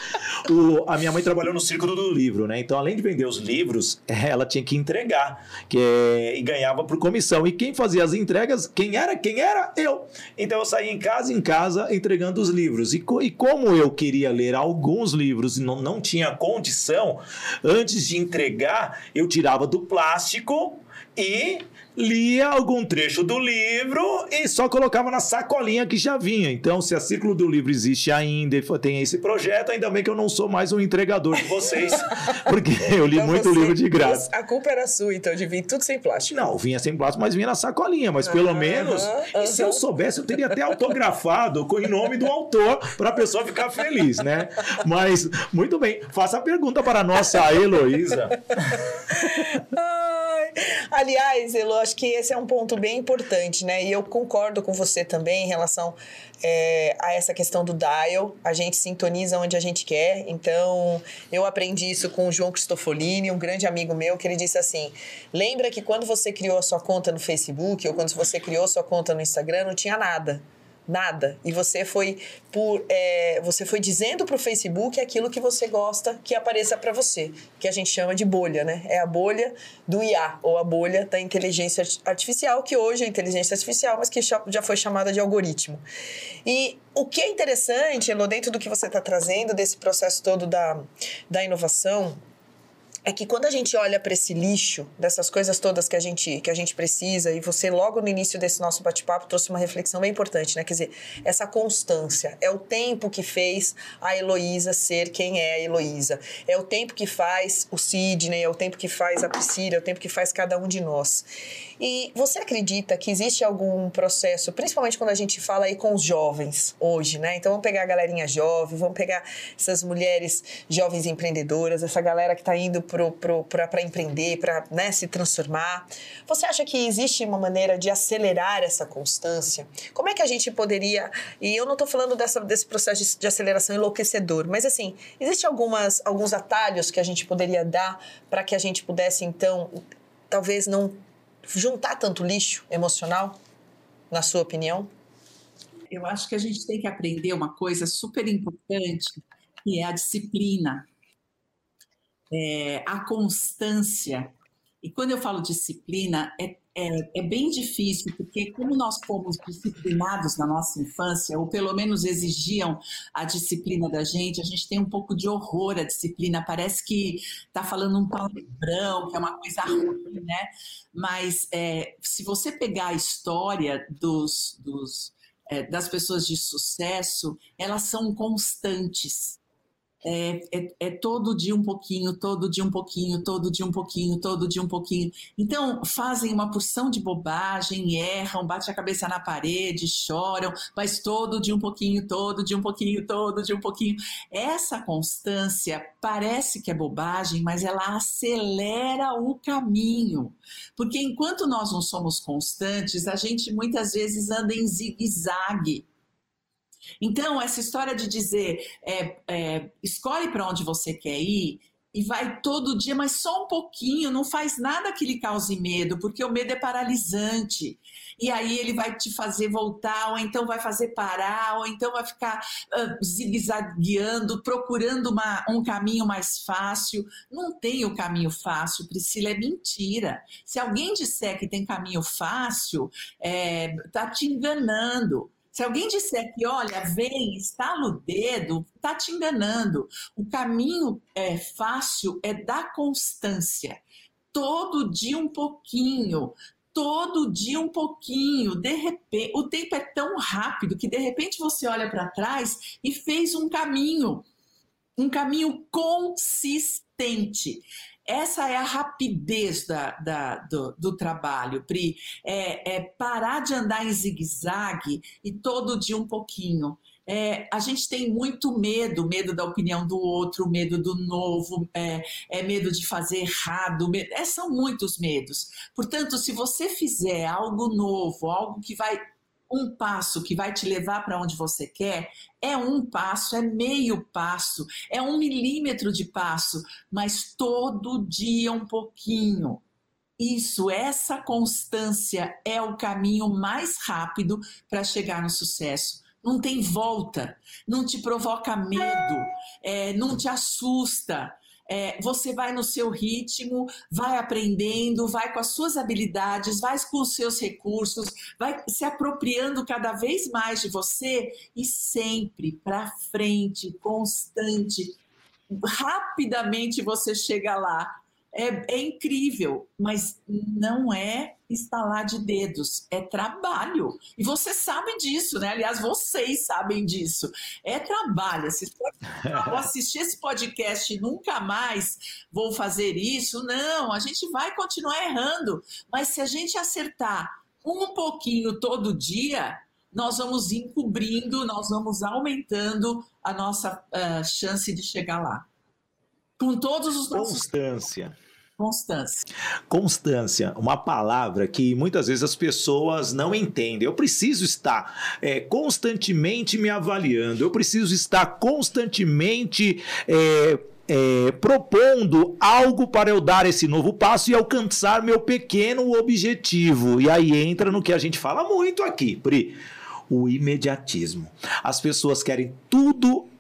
o, a minha mãe trabalhou no Círculo do Livro, né? Então, além de vender os livros, ela tinha que entregar. Que é e ganhava por comissão. E quem fazia as entregas, quem era? Quem era? Eu. Então eu saía em casa em casa entregando os livros. E, e como eu queria ler alguns livros e não, não tinha condição, antes de entregar, eu tirava do plástico e lia algum trecho do livro e só colocava na sacolinha que já vinha. Então, se a Círculo do Livro existe ainda e tem esse projeto, ainda bem que eu não sou mais um entregador de vocês, porque eu li então muito você, livro de graça. A culpa era sua, então, de vir tudo sem plástico. Não, vinha sem plástico, mas vinha na sacolinha. Mas pelo menos, e se eu soubesse, eu teria até autografado com o nome do autor para a pessoa ficar feliz, né? Mas, muito bem, faça a pergunta para a nossa Heloísa. Aliás, Elo, acho que esse é um ponto bem importante, né? E eu concordo com você também em relação é, a essa questão do dial. A gente sintoniza onde a gente quer. Então, eu aprendi isso com o João Cristofolini, um grande amigo meu, que ele disse assim: lembra que quando você criou a sua conta no Facebook ou quando você criou a sua conta no Instagram, não tinha nada nada. E você foi por é, você foi dizendo para o Facebook aquilo que você gosta que apareça para você, que a gente chama de bolha, né? É a bolha do IA ou a bolha da inteligência artificial, que hoje é inteligência artificial, mas que já foi chamada de algoritmo. E o que é interessante, Elo, dentro do que você está trazendo desse processo todo da, da inovação, é que quando a gente olha para esse lixo, dessas coisas todas que a gente que a gente precisa, e você logo no início desse nosso bate-papo trouxe uma reflexão bem importante, né? Quer dizer, essa constância é o tempo que fez a Heloísa ser quem é a Heloísa. É o tempo que faz o Sidney, é o tempo que faz a Priscila, é o tempo que faz cada um de nós. E você acredita que existe algum processo, principalmente quando a gente fala aí com os jovens hoje, né? Então vamos pegar a galerinha jovem, vamos pegar essas mulheres jovens empreendedoras, essa galera que está indo para empreender, para né, se transformar. Você acha que existe uma maneira de acelerar essa constância? Como é que a gente poderia. E eu não estou falando dessa, desse processo de, de aceleração enlouquecedor, mas assim, existe algumas, alguns atalhos que a gente poderia dar para que a gente pudesse, então, talvez não juntar tanto lixo emocional, na sua opinião? Eu acho que a gente tem que aprender uma coisa super importante, que é a disciplina, é, a constância. E quando eu falo disciplina, é é, é, bem difícil, porque como nós fomos disciplinados na nossa infância, ou pelo menos exigiam a disciplina da gente, a gente tem um pouco de horror à disciplina. Parece que está falando um palavrão, que é uma coisa ruim, né? Mas é, se você pegar a história dos, dos é, das pessoas de sucesso, elas são constantes. É, é, é, todo dia um pouquinho, todo dia um pouquinho, todo dia um pouquinho, todo dia um pouquinho. Então, fazem uma porção de bobagem, erram, batem a cabeça na parede, choram, mas todo dia um pouquinho, todo dia um pouquinho, todo dia um pouquinho. Essa constância parece que é bobagem, mas ela acelera o caminho. Porque enquanto nós não somos constantes, a gente muitas vezes anda em zigue-zague então, essa história de dizer é, é, escolhe para onde você quer ir e vai todo dia, mas só um pouquinho, não faz nada que lhe cause medo, porque o medo é paralisante. E aí ele vai te fazer voltar, ou então vai fazer parar, ou então vai ficar uh, zigue-zagueando, procurando uma, um caminho mais fácil. Não tem o caminho fácil, Priscila, é mentira. Se alguém disser que tem caminho fácil, está é, te enganando Se alguém disser que, olha, vem, estala o dedo, está te enganando. O caminho é fácil é da constância. Todo dia um pouquinho, todo dia um pouquinho. De repente, o tempo é tão rápido que de repente você olha para trás e fez um caminho, um caminho consistente. Essa é a rapidez da, da, do, do, trabalho, Pri. É, é, parar de andar em zigue-zague e todo dia um pouquinho. É, a gente tem muito medo, medo da opinião do outro, medo do novo, é, é medo de fazer errado, medo, é, são muitos medos. Portanto, se você fizer algo novo, algo que vai um passo que vai te levar para onde você quer, é um passo, é meio passo, é um milímetro de passo, mas todo dia um pouquinho. Isso, essa constância é o caminho mais rápido para chegar no sucesso. Não tem volta, não te provoca medo, é, não te assusta, é, você vai no seu ritmo, vai aprendendo, vai com as suas habilidades, vai com os seus recursos, vai se apropriando cada vez mais de você e sempre para frente, constante. Rapidamente você chega lá é, é incrível, mas não é instalar de dedos, é trabalho. E você sabe disso, né? Aliás, vocês sabem disso. É trabalho. Se vou assistir esse podcast e nunca mais vou fazer isso, não, a gente vai continuar errando. Mas se a gente acertar um pouquinho todo dia, nós vamos encobrindo, nós vamos aumentando a nossa uh, chance de chegar lá. Com todos os nossos. Constância. Constância. Constância, uma palavra que muitas vezes as pessoas não entendem. Eu preciso estar é, constantemente me avaliando, eu preciso estar constantemente. É, é, propondo algo para eu dar esse novo passo e alcançar meu pequeno objetivo. E aí entra no que a gente fala muito aqui, Pri o imediatismo. As pessoas querem tudo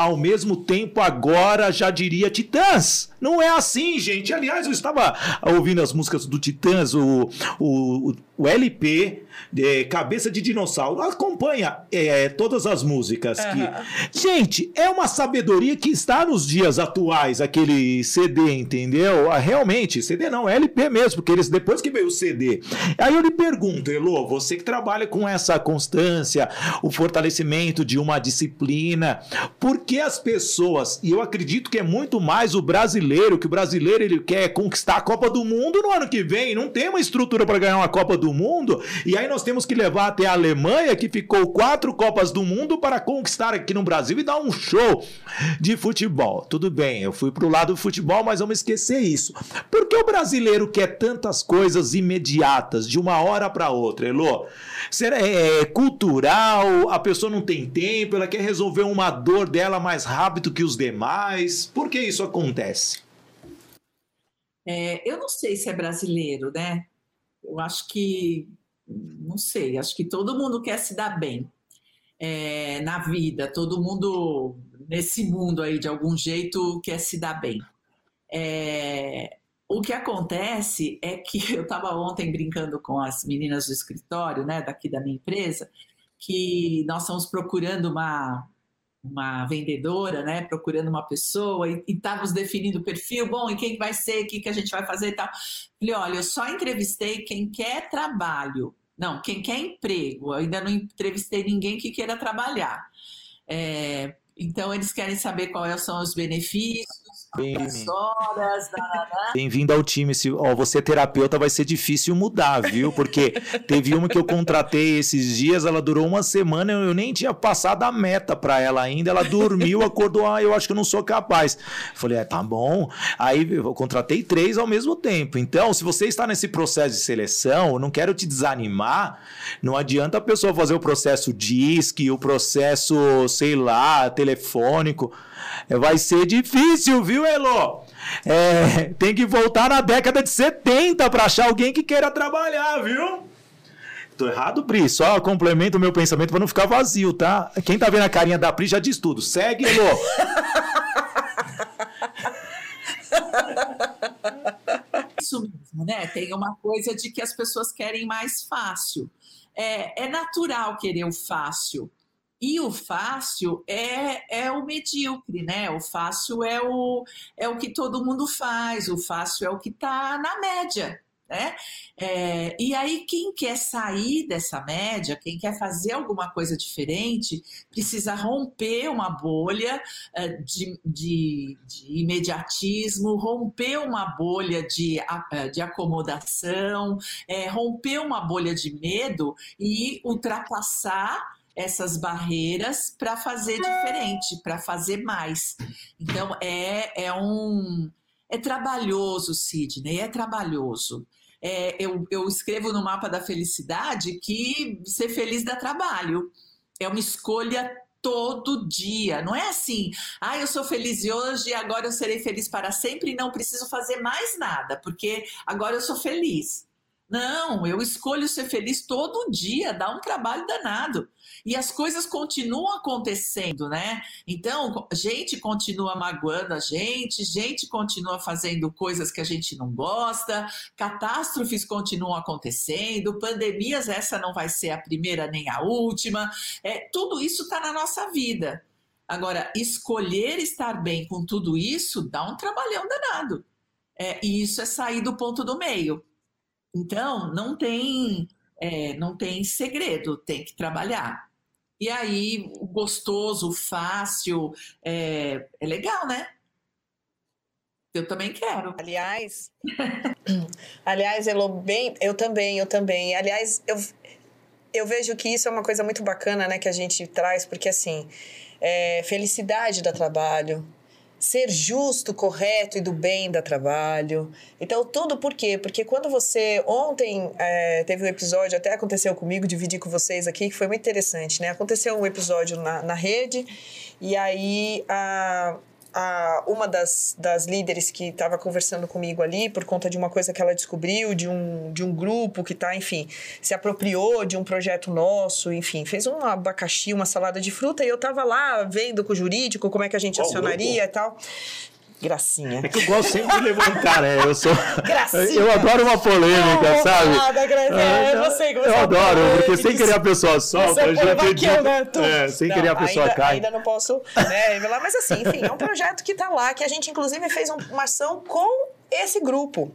ao mesmo tempo agora já diria Titãs. Não é assim, gente. Aliás, eu estava ouvindo as músicas do Titãs, o, o, o LP é, Cabeça de Dinossauro. Acompanha é, todas as músicas. Que... Gente, é uma sabedoria que está nos dias atuais, aquele CD, entendeu? Ah, realmente, CD não, é LP mesmo, porque eles depois que veio o CD. Aí eu lhe pergunto, Elo, você que trabalha com essa constância, o fortalecimento de uma disciplina, por que as pessoas, e eu acredito que é muito mais o brasileiro, que o brasileiro ele quer conquistar a Copa do Mundo no ano que vem, não tem uma estrutura para ganhar uma Copa do Mundo, e aí nós temos que levar até a Alemanha, que ficou quatro Copas do Mundo, para conquistar aqui no Brasil e dar um show de futebol. Tudo bem, eu fui pro lado do futebol, mas vamos esquecer isso. Por que o brasileiro quer tantas coisas imediatas, de uma hora para outra, Elô? Será é, é cultural? A pessoa não tem tempo, ela quer resolver uma dor dela mais rápido que os demais? Por que isso acontece? É, eu não sei se é brasileiro, né? Eu acho que não sei, acho que todo mundo quer se dar bem é, na vida, todo mundo nesse mundo aí de algum jeito quer se dar bem. É, o que acontece é que eu estava ontem brincando com as meninas do escritório, né, daqui da minha empresa, que nós estamos procurando uma uma vendedora, né, procurando uma pessoa e estávamos definindo o perfil, bom, e quem vai ser, o que, que a gente vai fazer e tal. Falei, olha, eu só entrevistei quem quer trabalho, não, quem quer emprego, eu ainda não entrevistei ninguém que queira trabalhar. É, então, eles querem saber quais são os benefícios. Bem-vindo ao time. Se ó, você é terapeuta, vai ser difícil mudar, viu? Porque teve uma que eu contratei esses dias, ela durou uma semana, eu nem tinha passado a meta para ela ainda. Ela dormiu, acordou, ah, eu acho que eu não sou capaz. Falei, é, tá bom. Aí eu contratei três ao mesmo tempo. Então, se você está nesse processo de seleção, eu não quero te desanimar. Não adianta a pessoa fazer o processo DISC, o processo, sei lá, telefônico. Vai ser difícil, viu, Elo? É, tem que voltar na década de 70 para achar alguém que queira trabalhar, viu? Tô errado, Pri. Só complemento o meu pensamento para não ficar vazio, tá? Quem tá vendo a carinha da Pri já diz tudo. Segue, Elo. Isso mesmo, né? Tem uma coisa de que as pessoas querem mais fácil. é, é natural querer o fácil. E o fácil é, é o medíocre, né? O fácil é o, é o que todo mundo faz, o fácil é o que está na média. Né? É, e aí, quem quer sair dessa média, quem quer fazer alguma coisa diferente, precisa romper uma bolha é, de, de, de, imediatismo, romper uma bolha de, é, de acomodação, é, romper uma bolha de medo e ultrapassar essas barreiras para fazer diferente, para fazer mais. Então é, é um é trabalhoso, Sidney, é trabalhoso. É, eu, eu escrevo no mapa da felicidade que ser feliz dá trabalho. É uma escolha todo dia. Não é assim, ah, eu sou feliz hoje, agora eu serei feliz para sempre e não preciso fazer mais nada, porque agora eu sou feliz. Não, eu escolho ser feliz todo dia, dá um trabalho danado. E as coisas continuam acontecendo, né? Então, gente continua magoando a gente, gente continua fazendo coisas que a gente não gosta, catástrofes continuam acontecendo, pandemias, essa não vai ser a primeira nem a última. É, tudo isso está na nossa vida. Agora, escolher estar bem com tudo isso dá um trabalhão danado. É, e isso é sair do ponto do meio. Então, não tem, é, não tem segredo, tem que trabalhar. E aí, gostoso, fácil, é, é legal, né? Eu também quero. Aliás, aliás, Elo, bem, eu também, eu também. Aliás, eu, eu vejo que isso é uma coisa muito bacana, né, que a gente traz, porque assim, é, felicidade dá trabalho, ser justo, correto e do bem dá trabalho. Então, tudo por quê? Porque quando você. Ontem é, teve um episódio, até aconteceu comigo, dividi com vocês aqui, que foi muito interessante, né? Aconteceu um episódio na, na rede, e aí a, a, uma das, das líderes que estava conversando comigo ali, por conta de uma coisa que ela descobriu, de um, de um grupo que está, enfim, se apropriou de um projeto nosso, enfim, fez um abacaxi, uma salada de fruta, e eu estava lá vendo com o jurídico como é que a gente Qual acionaria grupo? e tal. Gracinha. É que eu gosto sempre de levantar, né? Eu sou. Gracinha. Eu adoro uma polêmica, não, sabe? Nada, Gracinha. É, eu, sei que você eu adoro, porque sem querer a pessoa solta, eu já acredito. Né? É, sem não, querer a pessoa ainda, cai. Ainda não posso né, revelar, mas assim, enfim, é um projeto que está lá, que a gente inclusive fez uma ação com esse grupo.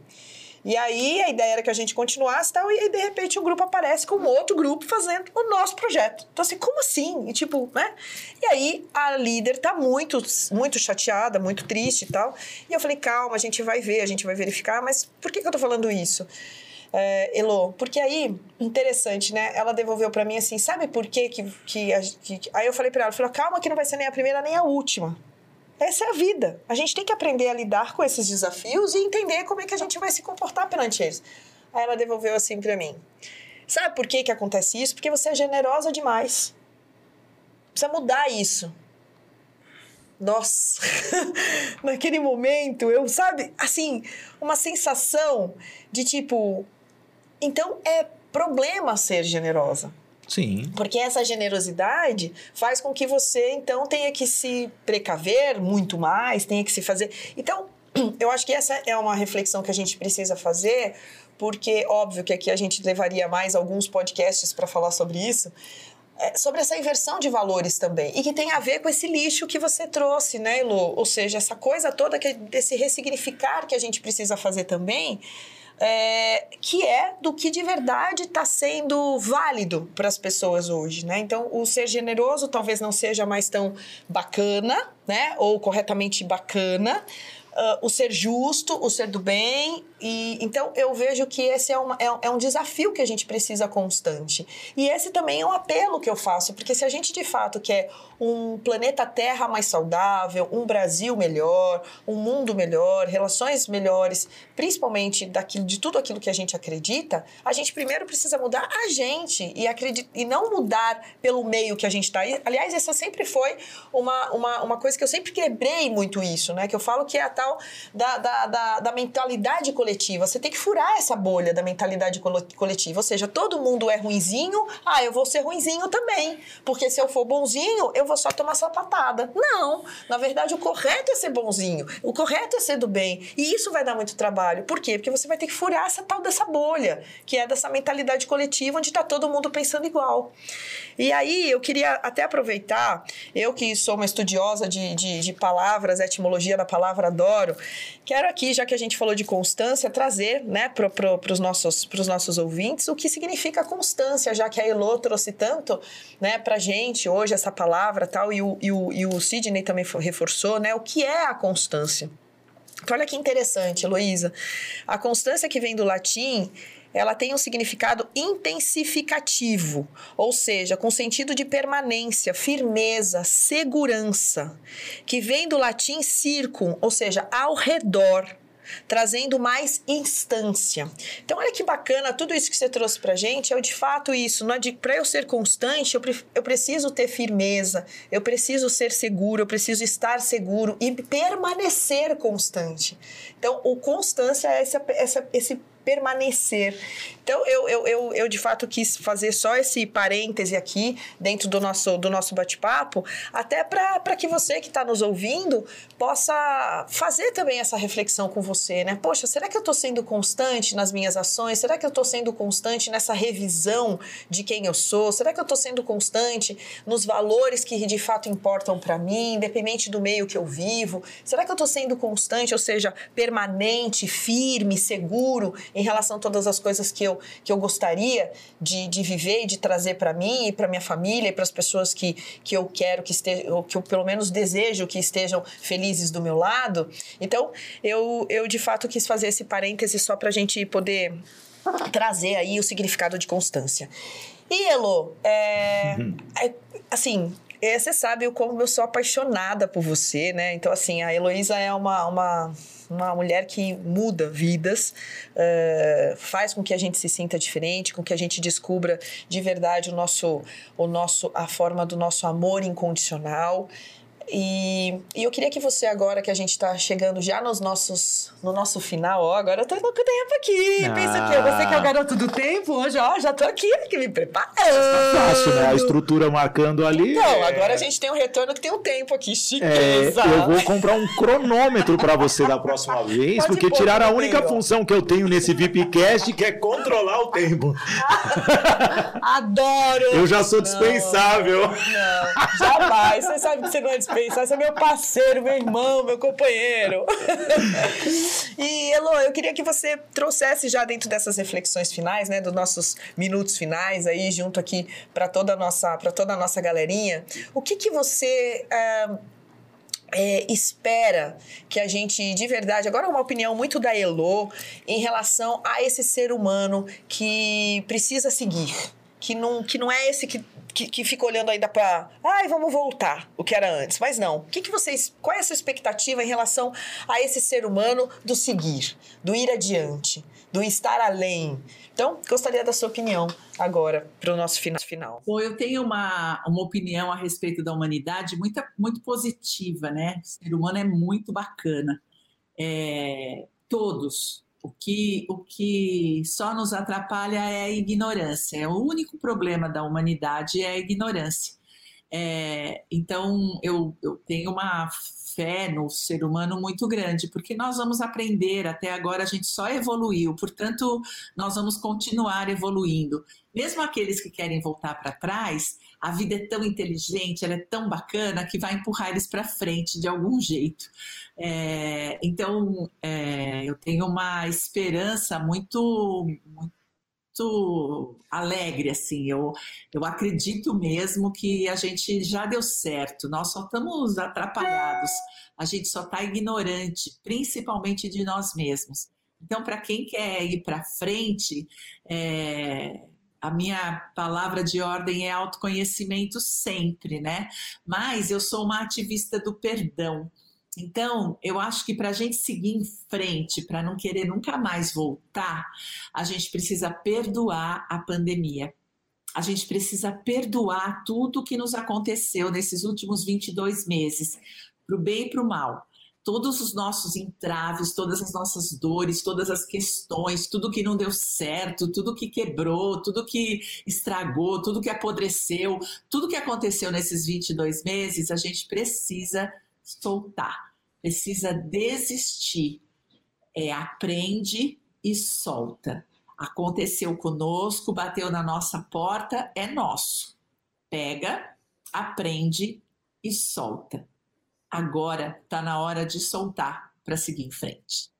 E aí a ideia era que a gente continuasse e tal, e aí de repente o grupo aparece com outro grupo fazendo o nosso projeto. Então assim, como assim? E tipo, né? E aí a líder tá muito, muito chateada, muito triste e tal. E eu falei, calma, a gente vai ver, a gente vai verificar, mas por que, que eu tô falando isso? É, Elo, porque aí, interessante, né? Ela devolveu para mim assim, sabe por quê que, que, que, Aí eu falei para ela, falei, calma que não vai ser nem a primeira nem a última. Essa é a vida. A gente tem que aprender a lidar com esses desafios e entender como é que a gente vai se comportar perante eles. Aí ela devolveu assim para mim. Sabe por que, que acontece isso? Porque você é generosa demais. Precisa mudar isso. Nossa, naquele momento eu, sabe, assim, uma sensação de tipo, então é problema ser generosa. Sim. Porque essa generosidade faz com que você, então, tenha que se precaver muito mais, tenha que se fazer. Então, eu acho que essa é uma reflexão que a gente precisa fazer, porque, óbvio, que aqui a gente levaria mais alguns podcasts para falar sobre isso. É, sobre essa inversão de valores também. E que tem a ver com esse lixo que você trouxe, né, Lu? Ou seja, essa coisa toda que, desse ressignificar que a gente precisa fazer também é, que é do que de verdade está sendo válido para as pessoas hoje, né? Então, o ser generoso talvez não seja mais tão bacana, né? Ou corretamente bacana, uh, o ser justo, o ser do bem. E, então, eu vejo que esse é, uma, é, é um desafio que a gente precisa constante. E esse também é um apelo que eu faço, porque se a gente de fato quer um planeta Terra mais saudável, um Brasil melhor, um mundo melhor, relações melhores, principalmente daquilo, de tudo aquilo que a gente acredita, a gente primeiro precisa mudar a gente e, acredit, e não mudar pelo meio que a gente está. Aliás, essa sempre foi uma, uma, uma coisa que eu sempre quebrei muito isso, né? Que eu falo que é a tal tal da, da, da, da mentalidade coletiva. Você tem que furar essa bolha da mentalidade coletiva. Ou seja, todo mundo é ruinzinho, ah, eu vou ser ruinzinho também. Porque se eu for bonzinho, eu vou só tomar patada. Não. Na verdade, o correto é ser bonzinho. O correto é ser do bem. E isso vai dar muito trabalho. Por quê? Porque você vai ter que furar essa tal dessa bolha, que é dessa mentalidade coletiva onde está todo mundo pensando igual. E aí, eu queria até aproveitar, eu que sou uma estudiosa de, de, de palavras, etimologia da palavra adoro, quero aqui, já que a gente falou de constância, trazer né, para pro, os nossos, nossos ouvintes o que significa constância, já que a Elô trouxe tanto né, para gente hoje essa palavra tal, e o, e o, e o Sidney também reforçou, né, o que é a constância. Então, olha que interessante, Heloísa. A constância que vem do latim ela tem um significado intensificativo, ou seja, com sentido de permanência, firmeza, segurança, que vem do latim circum, ou seja, ao redor, trazendo mais instância. Então, olha que bacana, tudo isso que você trouxe pra gente é de fato isso. É para eu ser constante, eu, eu preciso ter firmeza, eu preciso ser seguro, eu preciso estar seguro e permanecer constante. Então, o constância é essa, essa, esse permanecer. Então, eu, eu, eu, eu, de fato quis fazer só esse parêntese aqui dentro do nosso, do nosso bate-papo, até para que você que está nos ouvindo possa fazer também essa reflexão com você, né? Poxa, será que eu estou sendo constante nas minhas ações? Será que eu estou sendo constante nessa revisão de quem eu sou? Será que eu estou sendo constante nos valores que de fato importam para mim, independente do meio que eu vivo? Será que eu estou sendo constante, ou seja, permanente, firme, seguro em relação a todas as coisas que eu, que eu gostaria de, de viver e de trazer para mim e para minha família e para as pessoas que, que eu quero que estejam, que eu pelo menos desejo que estejam felizes do meu lado. Então, eu, eu de fato quis fazer esse parêntese só para a gente poder trazer aí o significado de constância. E, Elo, é, uhum. é, assim, é, você sabe o como eu sou apaixonada por você, né? Então, assim, a Heloísa é uma, uma uma mulher que muda vidas, uh, faz com que a gente se sinta diferente, com que a gente descubra de verdade o nosso, o nosso, a forma do nosso amor incondicional. E, e, eu queria que você agora, que a gente está chegando já nos nossos, no nosso final, ó, agora eu tô no tempo aqui. Ah. Pensa que você que é o garoto do tempo, hoje, ó, já tô aqui, aqui me preparando. Tá fácil, né? A estrutura marcando ali. Então, é... agora a gente tem um retorno que tem um tempo aqui, chiqueza. É, eu vou comprar um cronômetro para você da próxima vez, Pode porque tirar a única função que eu tenho nesse VIPcast, que é controlar o tempo. Adoro! Eu já sou dispensável. Não, não jamais. Você sabe que você não é dispensável pensar, você é meu parceiro, meu irmão, meu companheiro. e, Elo, eu queria que você trouxesse já dentro dessas reflexões finais, né, dos nossos minutos finais aí, junto aqui para toda a nossa, para toda a nossa galerinha, o que que você é, é, espera que a gente, de verdade, agora uma opinião muito da Elo em relação a esse ser humano que precisa seguir, que não, que não é esse que que, que fica olhando ainda para, ai, vamos voltar, o que era antes. Mas não. O que, que vocês, qual é a sua expectativa em relação a esse ser humano do seguir, do ir adiante, do estar além? Então, gostaria da sua opinião agora para o nosso final. Bom, eu tenho uma, uma opinião a respeito da humanidade muito, muito positiva, né? O ser humano é muito bacana. É, todos, o que, o que só nos atrapalha é a ignorância. O único problema da humanidade é a ignorância. É, então, eu, eu tenho uma fé no ser humano muito grande, porque nós vamos aprender, até agora a gente só evoluiu, portanto, nós vamos continuar evoluindo. Mesmo aqueles que querem voltar para trás, a vida é tão inteligente, ela é tão bacana que vai empurrar eles para frente de algum jeito. É, então, é, eu tenho uma esperança muito, muito alegre, assim. Eu, eu acredito mesmo que a gente já deu certo. Nós só estamos atrapalhados. A gente só está ignorante, principalmente de nós mesmos. Então, para quem quer ir para frente, é, a minha palavra de ordem é autoconhecimento sempre, né? Mas eu sou uma ativista do perdão. Então, eu acho que para a gente seguir em frente, para não querer nunca mais voltar, a gente precisa perdoar a pandemia. A gente precisa perdoar tudo o que nos aconteceu nesses últimos 22 meses, para o bem e para o mal. todos os nossos entraves, todas as nossas dores, todas as questões, tudo que não deu certo, tudo que quebrou, tudo que estragou, tudo que apodreceu, tudo que aconteceu nesses 22 meses, a gente precisa soltar, precisa desistir. É aprende e solta. Aconteceu conosco, bateu na nossa porta, é nosso. Pega, aprende e solta agora está na hora de soltar para seguir em frente.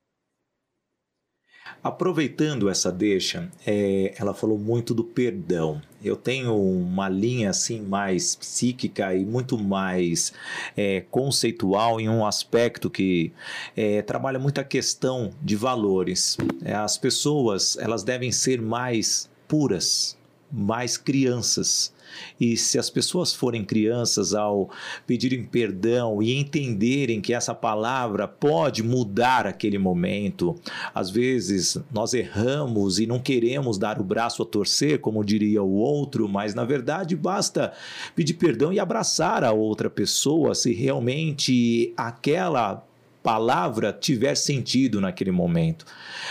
Aproveitando essa deixa, é, ela falou muito do perdão. Eu tenho uma linha assim mais psíquica e muito mais é, conceitual em um aspecto que é, trabalha muito a questão de valores. É, as pessoas elas devem ser mais puras, mais crianças. E se as pessoas forem crianças ao pedirem perdão e entenderem que essa palavra pode mudar aquele momento, às vezes nós erramos e não queremos dar o braço a torcer, como diria o outro, mas na verdade basta pedir perdão e abraçar a outra pessoa se realmente aquela palavra tiver sentido naquele momento.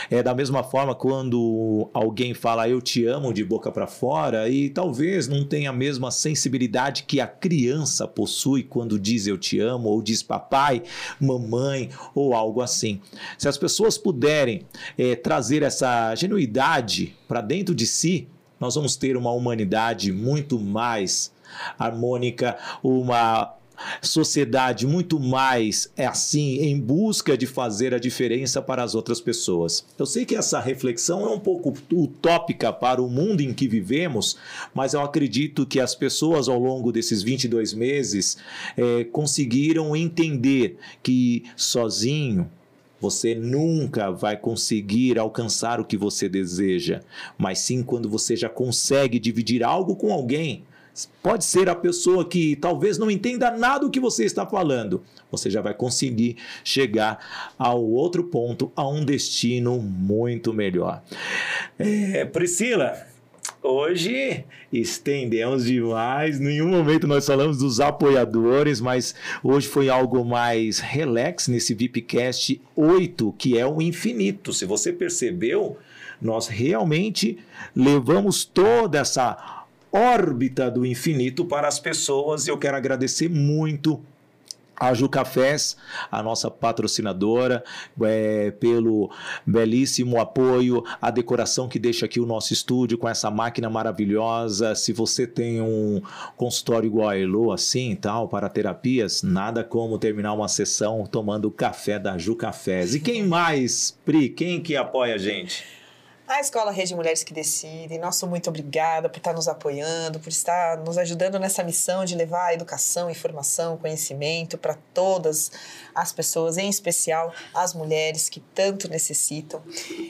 É da mesma forma quando alguém fala eu te amo de boca para fora e talvez não tenha a mesma sensibilidade que a criança possui quando diz eu te amo ou diz papai, mamãe ou algo assim. Se as pessoas puderem é, trazer essa genuidade para dentro de si, nós vamos ter uma humanidade muito mais harmônica, uma sociedade muito mais é assim em busca de fazer a diferença para as outras pessoas. Eu sei que essa reflexão é um pouco utópica para o mundo em que vivemos, mas eu acredito que as pessoas ao longo desses 22 meses é, conseguiram entender que sozinho você nunca vai conseguir alcançar o que você deseja, mas sim quando você já consegue dividir algo com alguém Pode ser a pessoa que talvez não entenda nada do que você está falando. Você já vai conseguir chegar ao outro ponto, a um destino muito melhor. É, Priscila, Hoje estendemos demais. Em nenhum momento nós falamos dos apoiadores, mas hoje foi algo mais relax nesse VIPcast 8, que é o infinito. Se você percebeu, nós realmente levamos toda essa órbita do infinito para as pessoas. Eu quero agradecer muito a Ju Cafés, a nossa patrocinadora, é, pelo belíssimo apoio, a decoração que deixa aqui o nosso estúdio com essa máquina maravilhosa. Se você tem um consultório igual a Elo, assim tal, para terapias, nada como terminar uma sessão tomando café da Ju Cafés. E quem mais, Pri? Quem que apoia a gente? A Escola Rede Mulheres que Decidem, nosso muito obrigada por estar nos apoiando, por estar nos ajudando nessa missão de levar educação, informação, conhecimento para todas as pessoas, em especial as mulheres que tanto necessitam.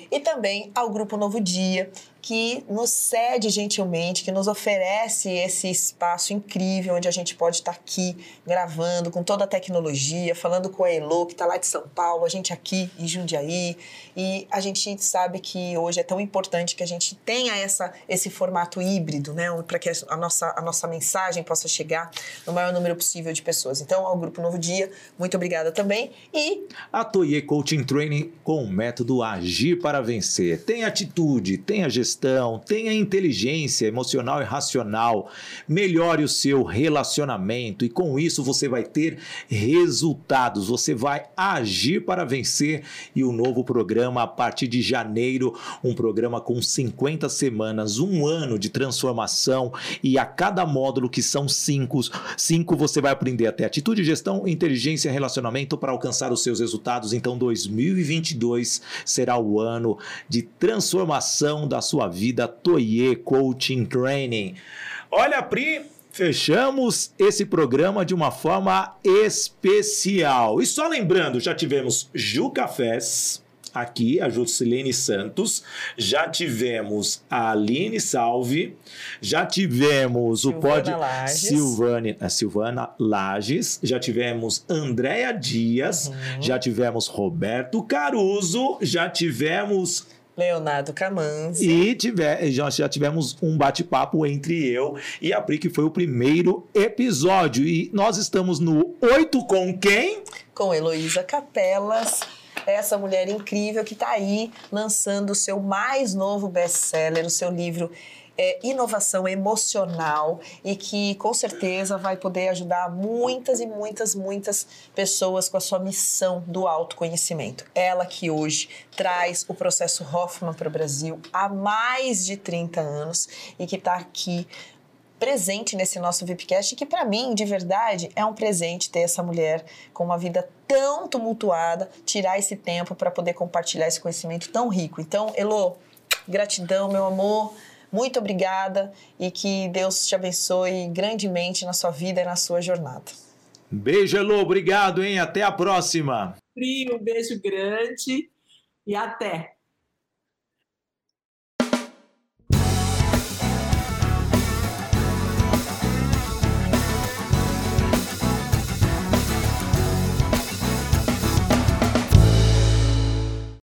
E também ao Grupo Novo Dia, que nos cede gentilmente, que nos oferece esse espaço incrível onde a gente pode estar aqui gravando com toda a tecnologia, falando com a Elo, que está lá de São Paulo, a gente aqui em Jundiaí. E a gente sabe que hoje é tão importante que a gente tenha essa, esse formato híbrido, né? Para que a nossa, a nossa mensagem possa chegar no maior número possível de pessoas. Então, ao Grupo Novo Dia, muito obrigada também. E. A Toye Coaching Training com o método Agir para Vencer. Tem atitude, tem a gestão gestão, tenha inteligência emocional e racional, melhore o seu relacionamento e com isso você vai ter resultados, você vai agir para vencer. E o novo programa a partir de janeiro, um programa com 50 semanas, um ano de transformação e a cada módulo que são cinco, cinco você vai aprender até atitude, gestão, inteligência, relacionamento para alcançar os seus resultados. Então 2022 será o ano de transformação da sua sua vida, Toye Coaching Training. Olha, Pri, fechamos esse programa de uma forma especial. E só lembrando, já tivemos Ju Cafés aqui, a Juscelene Santos, já tivemos a Aline Salve, já tivemos o pod Silvane, a Silvana Lages, já tivemos Andréa Dias, uhum. já tivemos Roberto Caruso, já tivemos Leonardo Camanzi. E tiver, já, já tivemos um bate-papo entre eu e a Pri, que foi o primeiro episódio. E nós estamos no Oito com quem? Com Heloísa Capelas essa mulher incrível que está aí lançando o seu mais novo best-seller, o seu livro é, inovação emocional e que com certeza vai poder ajudar muitas e muitas, muitas pessoas com a sua missão do autoconhecimento. Ela que hoje traz o processo Hoffman para o Brasil há mais de 30 anos e que está aqui presente nesse nosso VIPcast, que para mim, de verdade, é um presente ter essa mulher com uma vida tão tumultuada, tirar esse tempo para poder compartilhar esse conhecimento tão rico. Então, Elo, gratidão, meu amor. Muito obrigada e que Deus te abençoe grandemente na sua vida e na sua jornada. Beijo, Elô. Obrigado, hein? Até a próxima. Um beijo grande e até.